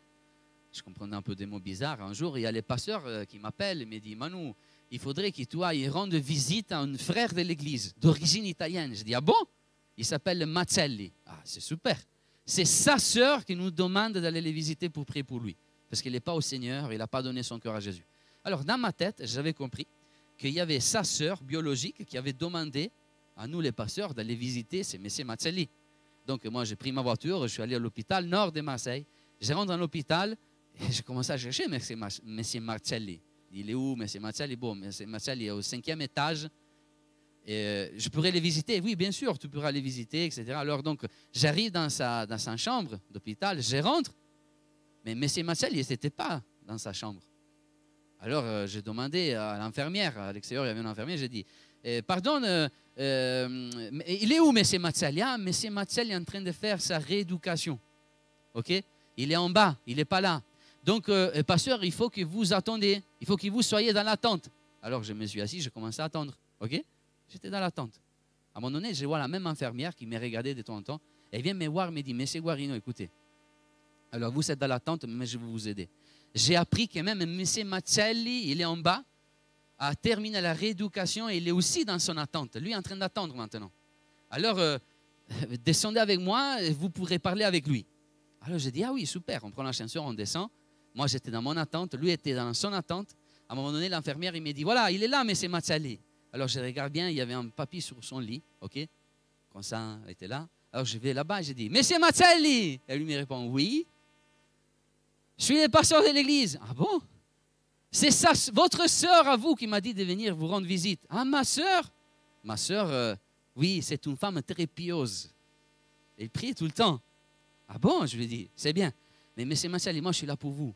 Je comprenais un peu des mots bizarres. Un jour, il y a les pasteurs euh, qui m'appellent et me disent Manu, il faudrait que toi ailles rendre visite à un frère de l'église d'origine italienne. Je dis Ah bon? Il s'appelle Mazzelli. Ah, c'est super. C'est sa sœur qui nous demande d'aller les visiter pour prier pour lui. Parce qu'il n'est pas au Seigneur, il n'a pas donné son cœur à Jésus. Alors, dans ma tête, j'avais compris qu'il y avait sa sœur biologique qui avait demandé à nous, les pasteurs, d'aller visiter ces messieurs Mazzelli. Donc, moi, j'ai pris ma voiture, je suis allé à l'hôpital nord de Marseille. Je rentre dans l'hôpital et je commence à chercher M. Marcelli. Il est où, M. Est bon. M. Mathiel est au cinquième étage. Euh, je pourrais les visiter. Oui, bien sûr, tu pourras les visiter, etc. Alors, donc, j'arrive dans sa, dans sa chambre d'hôpital, je rentre. Mais M. Mathiel, il n'était pas dans sa chambre. Alors, euh, j'ai demandé à l'infirmière, à l'extérieur, il y avait une infirmière, j'ai dit, euh, pardon, euh, euh, il est où, M. Mathiel Ah, M. Mathiel est en train de faire sa rééducation. OK? Il est en bas, il n'est pas là. Donc, euh, pasteur, il faut que vous attendiez, il faut que vous soyez dans l'attente. Alors, je me suis assis, je commençais à attendre. OK? J'étais dans l'attente. À un moment donné, je vois la même infirmière qui me regardait de temps en temps. Elle vient me voir, me dit, Monsieur Guarino, écoutez, alors vous êtes dans l'attente, mais je vais vous aider. J'ai appris que même M. Mazzelli, il est en bas, a terminé la rééducation et il est aussi dans son attente. Lui est en train d'attendre maintenant. Alors, euh, descendez avec moi, et vous pourrez parler avec lui. Alors j'ai dit, ah oui, super, on prend l'ascenseur, on descend. Moi, j'étais dans mon attente, lui était dans son attente. À un moment donné, l'infirmière, il me dit, voilà, il est là, M. Mazzelli. Alors je regarde bien, il y avait un papier sur son lit, ok Comme ça, il était là. Alors je vais là-bas et j'ai dit, Monsieur Mazzelli Elle lui me répond, oui. Je suis le pasteur de l'église. Ah bon? C'est ça, votre sœur à vous qui m'a dit de venir vous rendre visite. Ah, ma sœur? Ma sœur, euh, oui, c'est une femme très pieuse. Elle prie tout le temps. Ah bon? Je lui dis, c'est bien. Mais Monsieur Mazzelli, moi je suis là pour vous.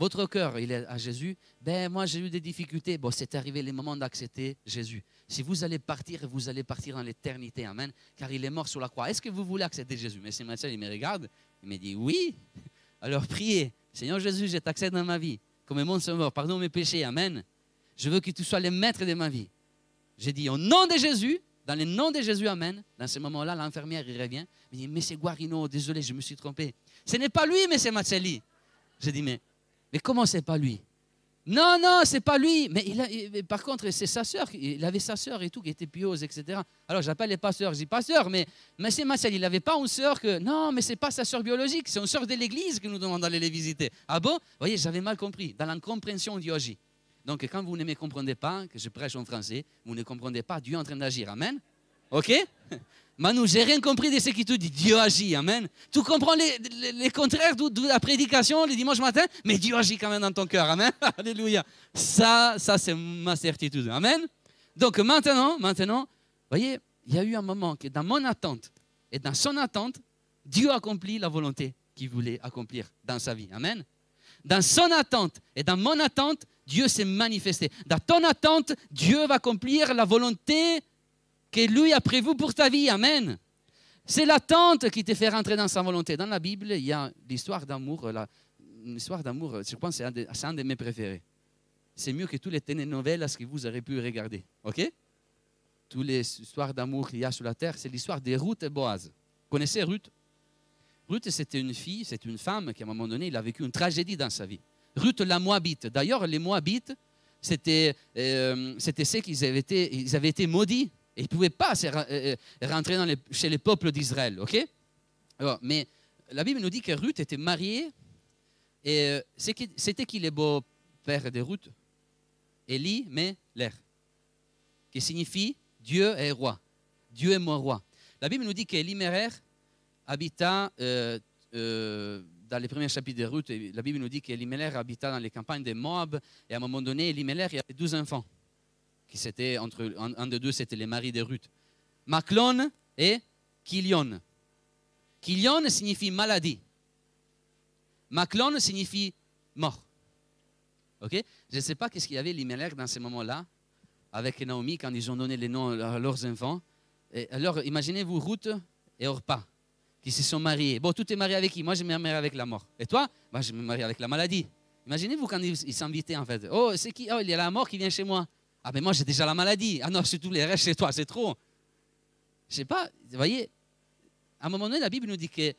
Votre cœur, il est à Jésus. Ben, moi, j'ai eu des difficultés. Bon, c'est arrivé le moment d'accepter Jésus. Si vous allez partir, vous allez partir dans l'éternité. Amen. Car il est mort sur la croix. Est-ce que vous voulez accepter Jésus? C'est Mathieu, il me regarde. Il me dit oui. Alors priez. Seigneur Jésus, je t'accepte dans ma vie. Comme mon sauveur. Pardonne mes péchés. Amen. Je veux que tu sois le maître de ma vie. J'ai dit au nom de Jésus. Dans le nom de Jésus, Amen. Dans ce moment-là, l'infirmière, revient. Il dit, mais c'est Guarino, désolé, je me suis trompé. Ce n'est pas lui, mais c'est. J'ai dit, mais mais comment c'est pas lui? Non, non, c'est pas lui. Mais il a, par contre, c'est sa sœur. Il avait sa sœur et tout qui était pieuse, etc. Alors j'appelle les pasteurs. Je dis pasteur, mais monsieur Marcel, il n'avait pas une sœur que. Non, mais c'est pas sa sœur biologique. C'est une sœur de l'église que nous demande d'aller les visiter. Ah bon? Vous voyez, j'avais mal compris. Dans l'incompréhension, agit. Donc quand vous ne me comprenez pas, que je prêche en français, vous ne comprenez pas Dieu en train d'agir. Amen? Ok? Manu, j'ai rien compris de ce que tu dis. Dieu agit, amen. Tu comprends les, les- contraires de, de la prédication le dimanche matin, mais Dieu agit quand même dans ton cœur, amen. Alléluia. Ça, ça c'est ma certitude, amen. Donc maintenant, maintenant, voyez, il y a eu un moment que dans mon attente et dans son attente, Dieu accomplit la volonté qu'il voulait accomplir dans sa vie, amen. Dans son attente et dans mon attente, Dieu s'est manifesté. Dans ton attente, Dieu va accomplir la volonté que lui a prévu pour ta vie. Amen. C'est l'attente qui te fait rentrer dans sa volonté. Dans la Bible, il y a l'histoire d'amour. la- Une histoire d'amour, je pense c'est un, de- c'est un de mes préférés. C'est mieux que tous les télénovelas que vous aurez pu regarder. OK? Toutes les histoires d'amour qu'il y a sur la terre, c'est l'histoire de Ruth et Boaz. Connaissez Ruth? Ruth, c'était une fille, c'est une femme qui, à un moment donné, il a vécu une tragédie dans sa vie. Ruth, la Moabite. D'ailleurs, les Moabites, c'était euh, ceux qui avaient avaient été maudits. Ils ne pouvaient pas euh, euh, rentrer chez les peuples d'Israël. ok? Mais la Bible nous dit que Ruth était mariée. Et euh, c'était qui le beau-père de Ruth? Élie, mais l'air. Qui signifie Dieu est roi. Dieu est mon roi. La Bible nous dit qu'Elimérer habita euh, euh, dans les premiers chapitres de Ruth. La Bible nous dit qu'Eliméler habita dans les campagnes de Moab. Et à un moment donné, Eliméler, il avait 12 enfants qui c'était entre un, de deux, c'était les maris de Ruth. Maclon et Kilion. Kilion signifie maladie. Maclon signifie mort. Ok? Je ne sais pas qu'est-ce qu'il y avait Limelech dans ce moment-là avec Naomi quand ils ont donné les noms à leurs enfants. Alors, imaginez-vous Ruth et Orpa qui se sont mariés. Bon, tout est marié avec qui? Moi, je me marie avec la mort. Et toi? Moi, je me marie avec la maladie. Imaginez-vous quand ils s'invitaient en fait. Oh, c'est qui? Oh, il y a la mort qui vient chez moi. Ah, mais moi, j'ai déjà la maladie. Ah non, c'est tous les restes chez toi, c'est trop. Je sais pas, vous voyez, à un moment donné, la Bible nous dit que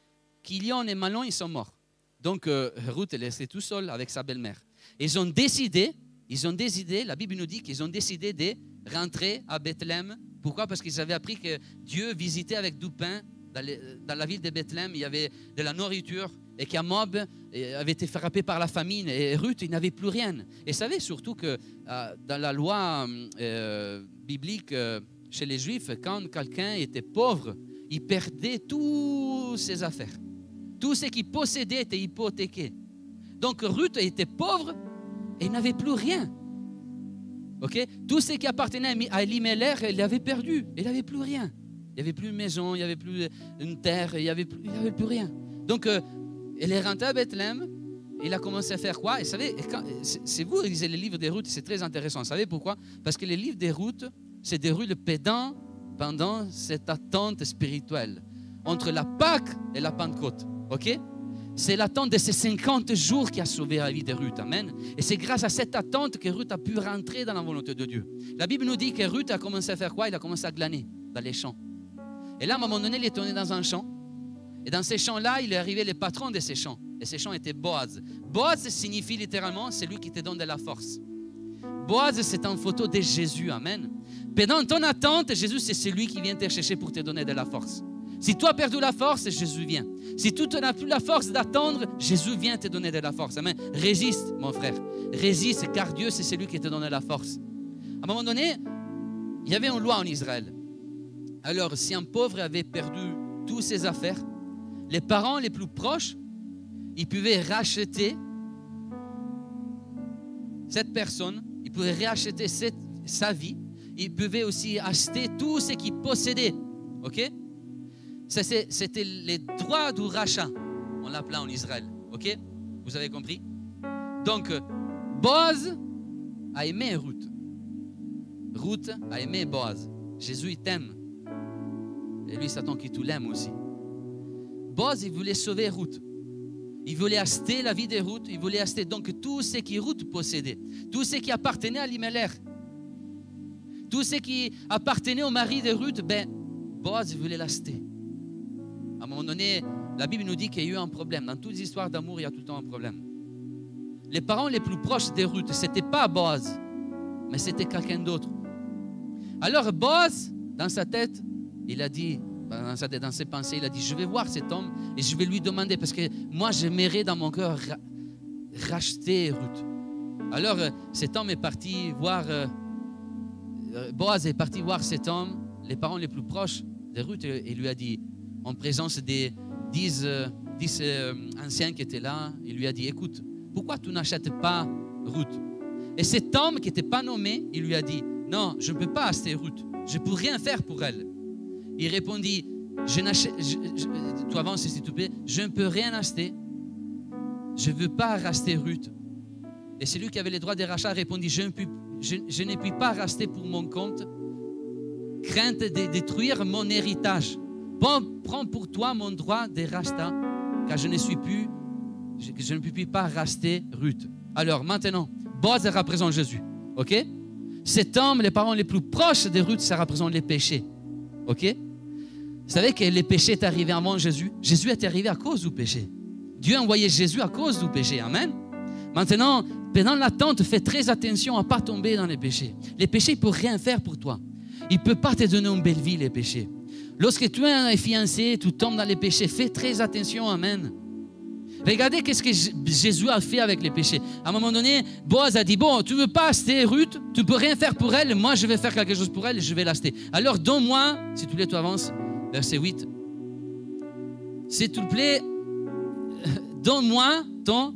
Kilion et Malon, ils sont morts. Donc, euh, Ruth est restée tout seul avec sa belle-mère. Ils ont décidé, ils ont décidé, la Bible nous dit qu'ils ont décidé de rentrer à Bethléem. Pourquoi? Parce qu'ils avaient appris que Dieu visitait avec du pain. Dans, la ville de Bethléem, il y avait de la nourriture et qu'Amob avait été frappé par la famine et Ruth, il n'avait plus rien. Et savez surtout que euh, dans la loi euh, biblique euh, chez les Juifs, quand quelqu'un était pauvre, il perdait toutes ses affaires. Tout ce qu'il possédait était hypothéqué. Donc Ruth était pauvre Et n'avait plus rien. Ok? Tout ce qui appartenait à Elimelech, il avait perdu. Il n'avait plus rien. Il n'y avait plus une maison, il n'y avait plus une terre, il n'y avait, plus- rien. Donc, euh, il est rentré à Bethléem. Il a commencé à faire quoi? Et savez, c'est c'est vous lisez les livres des routes, c'est très intéressant. Vous savez pourquoi? Parce que les livres des routes, rues de pédants pendant cette attente spirituelle entre la Pâque et la Pentecôte. Ok? C'est l'attente de ces 50 jours qui a sauvé la vie de Ruth. Amen? Et c'est grâce à cette attente que Ruth a pu rentrer dans la volonté de Dieu. La Bible nous dit que Ruth a commencé à faire quoi? Il a commencé à glaner dans les champs. Et là, à un moment donné, il est tourné dans un champ. Et dans ces champs-là, il est arrivé le patron de ces champs. Et ces champs étaient Boaz. Boaz signifie littéralement celui qui te donne de la force. Boaz, c'est une photo de Jésus. Amen. Pendant ton attente, Jésus, c'est celui qui vient te chercher pour te donner de la force. Si tu as perdu la force, Jésus vient. Si tu n'as plus la force d'attendre, Jésus vient te donner de la force. Amen. Résiste, mon frère. Résiste, car Dieu, c'est celui qui te donne la force. À un moment donné, il y avait une loi en Israël. Alors, si un pauvre avait perdu toutes ses affaires, les parents les plus proches, ils pouvaient racheter cette personne, ils pouvaient racheter sa vie, ils pouvaient aussi acheter tout ce qu'ils possédaient. OK? C'était les droits du rachat, on l'appelait en Israël. OK? Vous avez compris? Donc, Boaz a aimé Ruth. Ruth a aimé Boaz. Jésus, il t'aime. Et lui, Satan qui tout l'aime aussi. Boaz, il voulait sauver Ruth. Il voulait acheter la vie de Ruth. Il voulait acheter donc tout ce qui Ruth possédait. Tout ce qui appartenait à Limelech. Tout ce qui appartenait au mari de Ruth, ben, Boaz, voulait l'acheter. À un moment donné, la Bible nous dit qu'il y a eu un problème. Dans toutes les histoires d'amour, il y a tout le temps un problème. Les parents les plus proches de Ruth, ce n'était pas Boaz, mais c'était quelqu'un d'autre. Alors Boaz, dans sa tête, il a dit, dans, ses pensées, il a dit, je vais voir cet homme et je vais lui demander, parce que moi j'aimerais dans mon cœur ra- racheter Ruth. Alors euh, cet homme est parti voir, euh, euh, Boaz est parti voir cet homme, les parents les plus proches de Ruth, et lui a dit, en présence des dix, dix, anciens qui étaient là, il lui a dit, écoute, pourquoi tu n'achètes pas Ruth? Et cet homme qui n'était pas nommé, il lui a dit, non, je ne peux pas acheter Ruth, je ne peux rien faire pour elle. Il répondit, je n'achète, tu avances s'il te plaît, je ne peux rien acheter, je ne veux pas racheter Ruth. Et celui qui avait les droits de rachat répondit, je ne, puis, je, je ne puis pas racheter pour mon compte, crainte de détruire mon héritage. Bon, prends pour toi mon droit de rachat, car je ne suis plus, je, je ne puis pas racheter Ruth. Alors maintenant, Boaz représente Jésus, ok? Cet homme, les parents les plus proches de Ruth, ça représente les péchés, ok? Vous savez que les péchés est arrivé avant Jésus Jésus est arrivé à cause du péché. Dieu a envoyé Jésus à cause du péché, amen Maintenant, pendant l'attente, fais très attention à ne pas tomber dans les péchés. Les péchés ne peuvent rien faire pour toi. Il ne peut pas te donner une belle vie, les péchés. Lorsque tu es fiancé, tu tombes dans les péchés, fais très attention, Amen. Regardez qu'est-ce que Jésus a fait avec les péchés. À un moment donné, Boaz a dit, bon, tu ne veux pas acheter Ruth, tu ne peux rien faire pour elle, moi je vais faire quelque chose pour elle je vais l'acheter. Alors donne-moi, s'il te plaît, tu avances, verset 8. S'il te plaît, donne-moi ton,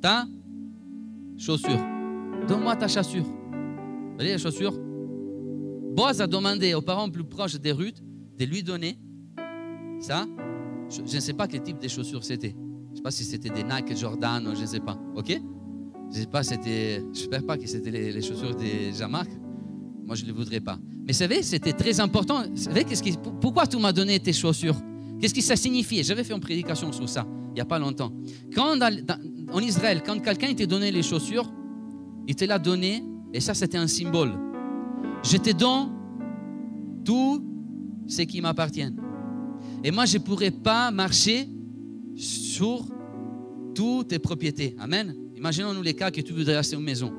ta chaussure. Donne-moi ta chaussure. Vous voyez la chaussure? Boaz a demandé aux parents plus proches de Ruth de lui donner ça. Je, ne sais pas quel type de chaussures c'était. Je ne sais pas si c'était des Nike, Jordan, je ne sais pas. Ok? Je ne sais pas, c'était. Je n'espère pas que c'était les, chaussures de Jean-Marc. Moi, je ne les voudrais pas. Mais vous savez, c'était très important. Vous savez, pourquoi tu m'as donné tes chaussures? Qu'est-ce que ça signifiait? J'avais fait une prédication sur ça il n'y a pas longtemps. Quand en Israël, quand quelqu'un te donnait les chaussures, il te l'a donné, et ça, c'était un symbole. Je te donne tout ce qui m'appartient. Et moi, je ne pourrais pas marcher sur toutes tes propriétés. Amen. Imaginons-nous les cas que tu voudrais acheter une maison.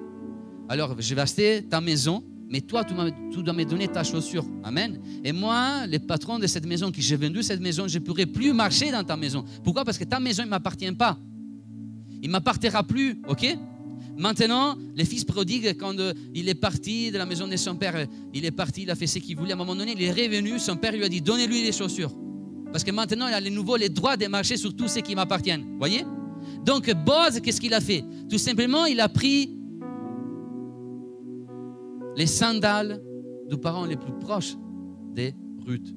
Alors, je vais acheter ta maison, mais toi, tu, dois me donner ta chaussure. Amen. Et moi, le patron de cette maison, qui j'ai vendu cette maison, je ne pourrai plus marcher dans ta maison. Pourquoi? Parce que ta maison ne m'appartient pas. Il ne m'appartiendra plus, ok? Maintenant, le fils prodigue, quand euh, il est parti de la maison de son père, euh, il est parti, il a fait ce qu'il voulait. À un moment donné, il est revenu, son père lui a dit, donnez-lui les chaussures. Parce que maintenant, il a les nouveaux les droits de marcher sur tout ce qui m'appartient. Voyez? Donc, Boaz, qu'est-ce qu'il a fait? Tout simplement, il a pris les sandales du parent les plus proches de Ruth.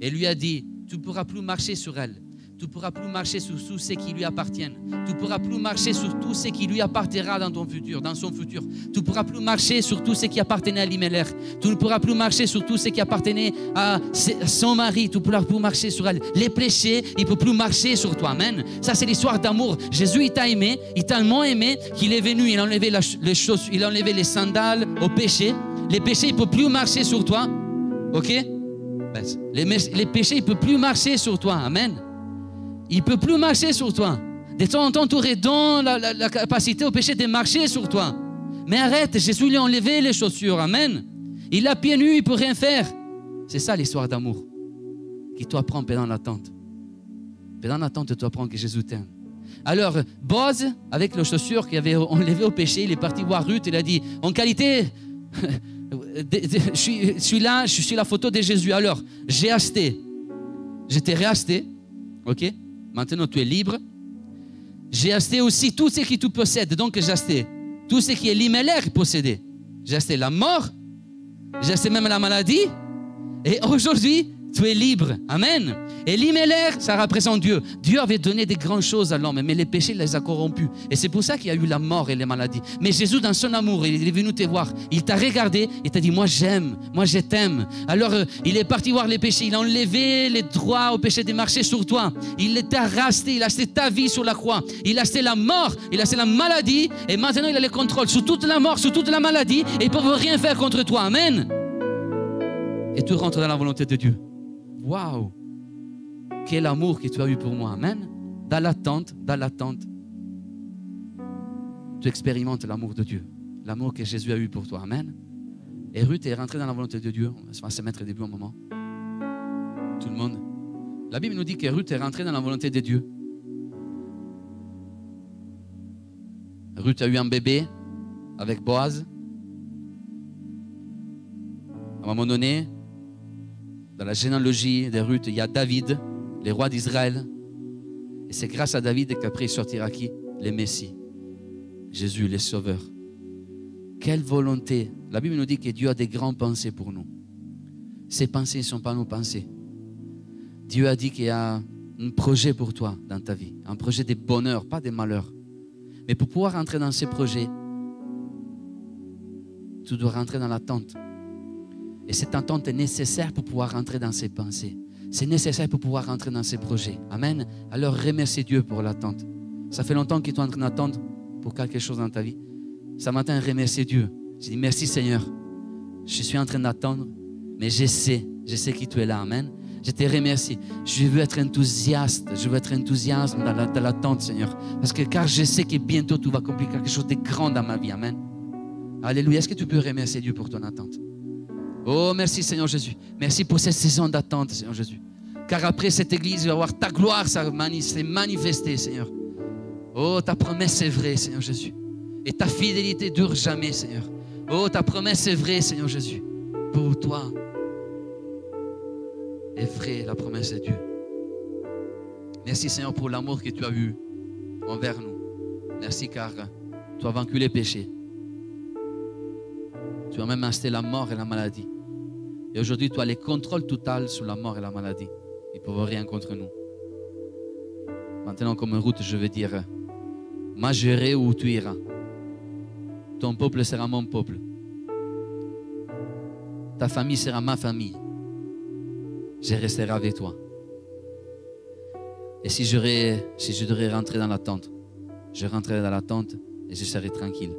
Et lui a dit, tu ne pourras plus marcher sur elle. Tu ne pourras plus marcher sur tout ce qui lui appartiennent. Tu ne pourras plus marcher sur tout ce qui lui appartiendra dans ton futur, dans son futur. Tu ne pourras plus marcher sur tout ce qui appartenait à Liméler. Tu ne pourras plus marcher sur tout ce qui appartenait à son mari. Tu ne pourras plus marcher sur elle. Les péchés, il ne peut plus marcher sur toi. Amen. Ça, c'est l'histoire d'amour. Jésus, il t'a aimé. Il t'a tellement aimé qu'il est venu. Il a enlevé les choses, il a enlevé les sandales au péché. Les péchés, il ne peut plus marcher sur toi. OK? Les, les péchés, il ne peut plus marcher sur toi. Amen. Il ne peut plus marcher sur toi. De temps en temps, tu dans la, capacité au péché de marcher sur toi. Mais arrête, Jésus lui a enlevé les chaussures. Amen. Il a pieds nus, il ne peut rien faire. C'est ça l'histoire d'amour qui t'apprend pendant l'attente. Pendant l'attente, tu apprends que Jésus t'aime. Alors, Boz, avec les chaussures qu'il avait enlevées au péché, il est parti voir Ruth. Il a dit En qualité, je suis, là, je suis la photo de Jésus. Alors, j'ai acheté. Je t'ai réacheté. OK? Maintenant, tu es libre. J'ai acheté aussi tout ce que tu possèdes. Donc, j'ai acheté tout ce qui est limélaire possédé. J'ai acheté la mort. J'ai acheté même la maladie. Et aujourd'hui, tu es libre. Amen. Et l'Imélaire, ça représente Dieu. Dieu avait donné des grandes choses à l'homme, mais les péchés les a corrompus. Et c'est pour ça qu'il y a eu la mort et les maladies. Mais Jésus, dans son amour, il est venu te voir. Il t'a regardé, il t'a dit, moi j'aime, moi je t'aime. Alors euh, il est parti voir les péchés. Il a enlevé les droits au péché de marcher sur toi. Il t'a racheté, il a acheté ta vie sur la croix. Il a acheté la mort, il a acheté la maladie. Et maintenant, il a le contrôle sur toute la mort, sur toute la maladie. Et il ne peut rien faire contre toi. Amen et tu rentres dans la volonté de Dieu. Waouh! Quel amour que tu as eu pour moi. Amen. Dans l'attente, dans l'attente, tu expérimentes l'amour de Dieu. L'amour que Jésus a eu pour toi. Amen. Et Ruth est rentrée dans la volonté de Dieu. On va se mettre au début un moment. Tout le monde. La Bible nous dit que Ruth est rentrée dans la volonté de Dieu. Ruth a eu un bébé avec Boaz. À un moment donné, dans la généalogie de Ruth, il y a David, le roi d'Israël. Et c'est grâce à David qu'après il sortira qui? Le Messie. Jésus, le Sauveur. Quelle volonté. La Bible nous dit que Dieu a des grandes pensées pour nous. Ces pensées ne sont pas nos pensées. Dieu a dit qu'il y a un projet pour toi dans ta vie. Un projet de bonheur, pas de malheur. Mais pour pouvoir entrer dans ces projets, tu dois rentrer dans l'attente. Et cette attente est nécessaire pour pouvoir rentrer dans ses pensées. C'est nécessaire pour pouvoir rentrer dans ses projets. Amen. Alors remercie Dieu pour l'attente. Ça fait longtemps que tu es en train d'attendre pour quelque chose dans ta vie. Ce matin, remercie Dieu. Je dis merci Seigneur. Je suis en train d'attendre, mais je sais, je sais que tu es là. Amen. Je te remercie. Je veux être enthousiaste. Je veux être enthousiaste dans l'attente, Seigneur. Parce que car je sais que bientôt tu vas accomplir quelque chose de grand dans ma vie. Amen. Alléluia. Est-ce que tu peux remercier Dieu pour ton attente? Oh, merci Seigneur Jésus. Merci pour cette saison d'attente, Seigneur Jésus. Car après cette église, il va y avoir ta gloire s'est manifestée, Seigneur. Oh, ta promesse est vraie, Seigneur Jésus. Et ta fidélité dure jamais, Seigneur. Oh, ta promesse est vraie, Seigneur Jésus. Pour toi est vraie la promesse de Dieu. Merci, Seigneur, pour l'amour que tu as eu envers nous. Merci car tu as vaincu les péchés. Tu as même acheté la mort et la maladie. Et aujourd'hui, tu as le contrôle total sur la mort et la maladie. Ils ne peuvent rien contre nous. Maintenant, comme route, je vais dire, moi où tu iras. Ton peuple sera mon peuple. Ta famille sera ma famille. Je resterai avec toi. Et si, si je devrais rentrer dans la tente, je rentrerai dans la tente et je serai tranquille.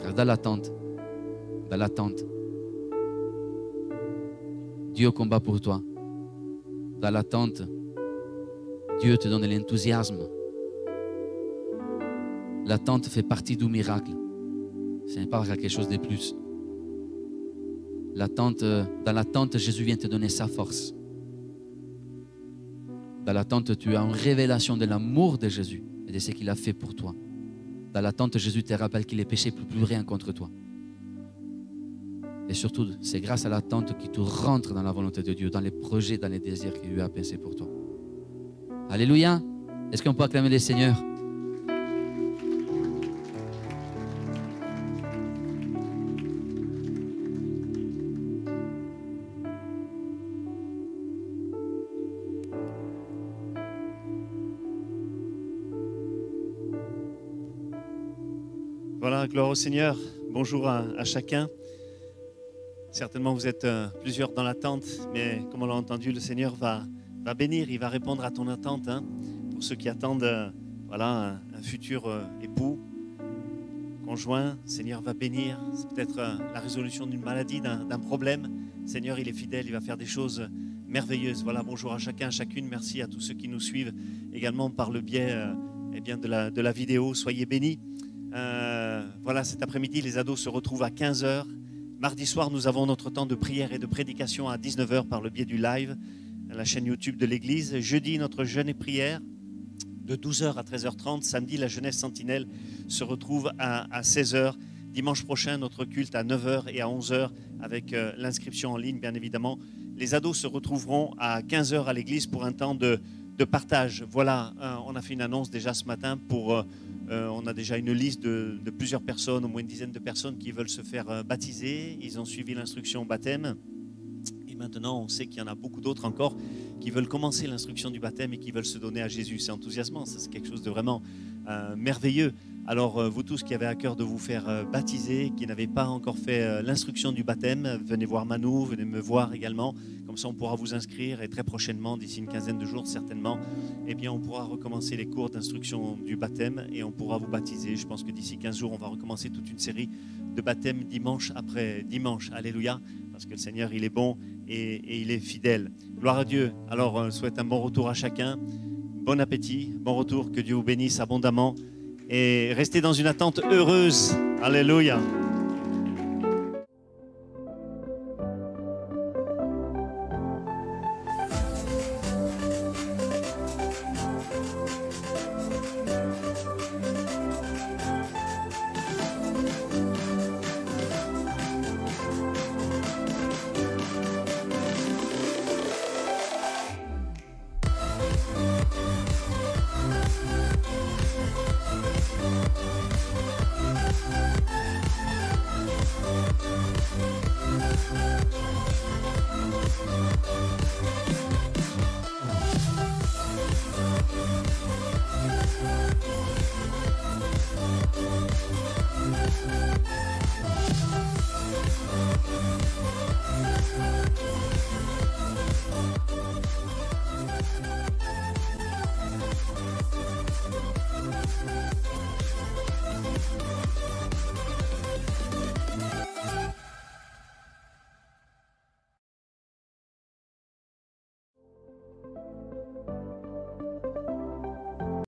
Car dans la tente, dans l'attente. Dieu combat pour toi. Dans l'attente, Dieu te donne l'enthousiasme. L'attente fait partie du miracle. Ce n'est pas quelque chose de plus. L'attente, dans l'attente, Jésus vient te donner sa force. Dans l'attente, tu as une révélation de l'amour de Jésus et de ce qu'il a fait pour toi. Dans l'attente, Jésus te rappelle qu'il est péché plus, plus rien contre toi. Et surtout, c'est grâce à l'attente que tu rentres dans la volonté de Dieu, dans les projets, dans les désirs qu'il a pensés pour toi. Alléluia. Est-ce qu'on peut acclamer les seigneurs Voilà, gloire au Seigneur. Bonjour à chacun. Certainement, vous êtes euh, plusieurs dans l'attente, mais comme on l'a entendu, le Seigneur va, bénir, il va répondre à ton attente. hein. Pour ceux qui attendent euh, voilà, un, futur euh, époux, conjoint, le Seigneur va bénir. C'est peut-être la résolution d'une maladie, d'un problème. Le Seigneur, il est fidèle, il va faire des choses merveilleuses. Voilà, bonjour à chacun, à chacune. Merci à tous ceux qui nous suivent également par le biais eh bien, de, la, de la vidéo. Soyez bénis. Voilà, cet après-midi, les ados se retrouvent à 15h. Mardi soir, nous avons notre temps de prière et de prédication à 19h par le biais du live, à la chaîne YouTube de l'Église. Jeudi, notre jeûne et prière de 12h à 13h30. Samedi, la jeunesse sentinelle se retrouve à, à 16h. Dimanche prochain, notre culte à 9h et à 11h avec euh, l'inscription en ligne, bien évidemment. Les ados se retrouveront à 15h à l'église pour un temps de, de partage. Voilà, euh, on a fait une annonce déjà ce matin pour. euh, euh, on a déjà une liste de, plusieurs personnes, au moins une dizaine de personnes qui veulent se faire baptiser. Ils ont suivi l'instruction au baptême. Et maintenant, on sait qu'il y en a beaucoup d'autres encore qui veulent commencer l'instruction du baptême et qui veulent se donner à Jésus. C'est enthousiasmant, c'est quelque chose de vraiment merveilleux. Alors euh, vous tous qui avez à cœur de vous faire euh, baptiser, qui n'avez pas encore fait euh, l'instruction du baptême, venez voir Manou, venez me voir également. Comme ça on pourra vous inscrire et très prochainement, d'ici une quinzaine de jours certainement, eh bien on pourra recommencer les cours d'instruction du baptême et on pourra vous baptiser. Je pense que d'ici 15 jours, on va recommencer toute une série de baptêmes dimanche après dimanche. Alléluia, parce que le Seigneur il est bon et, et il est fidèle. Gloire à Dieu. Alors euh, souhaite un bon retour à chacun. Bon appétit, bon retour, que Dieu vous bénisse abondamment et restez dans une attente heureuse. Alléluia.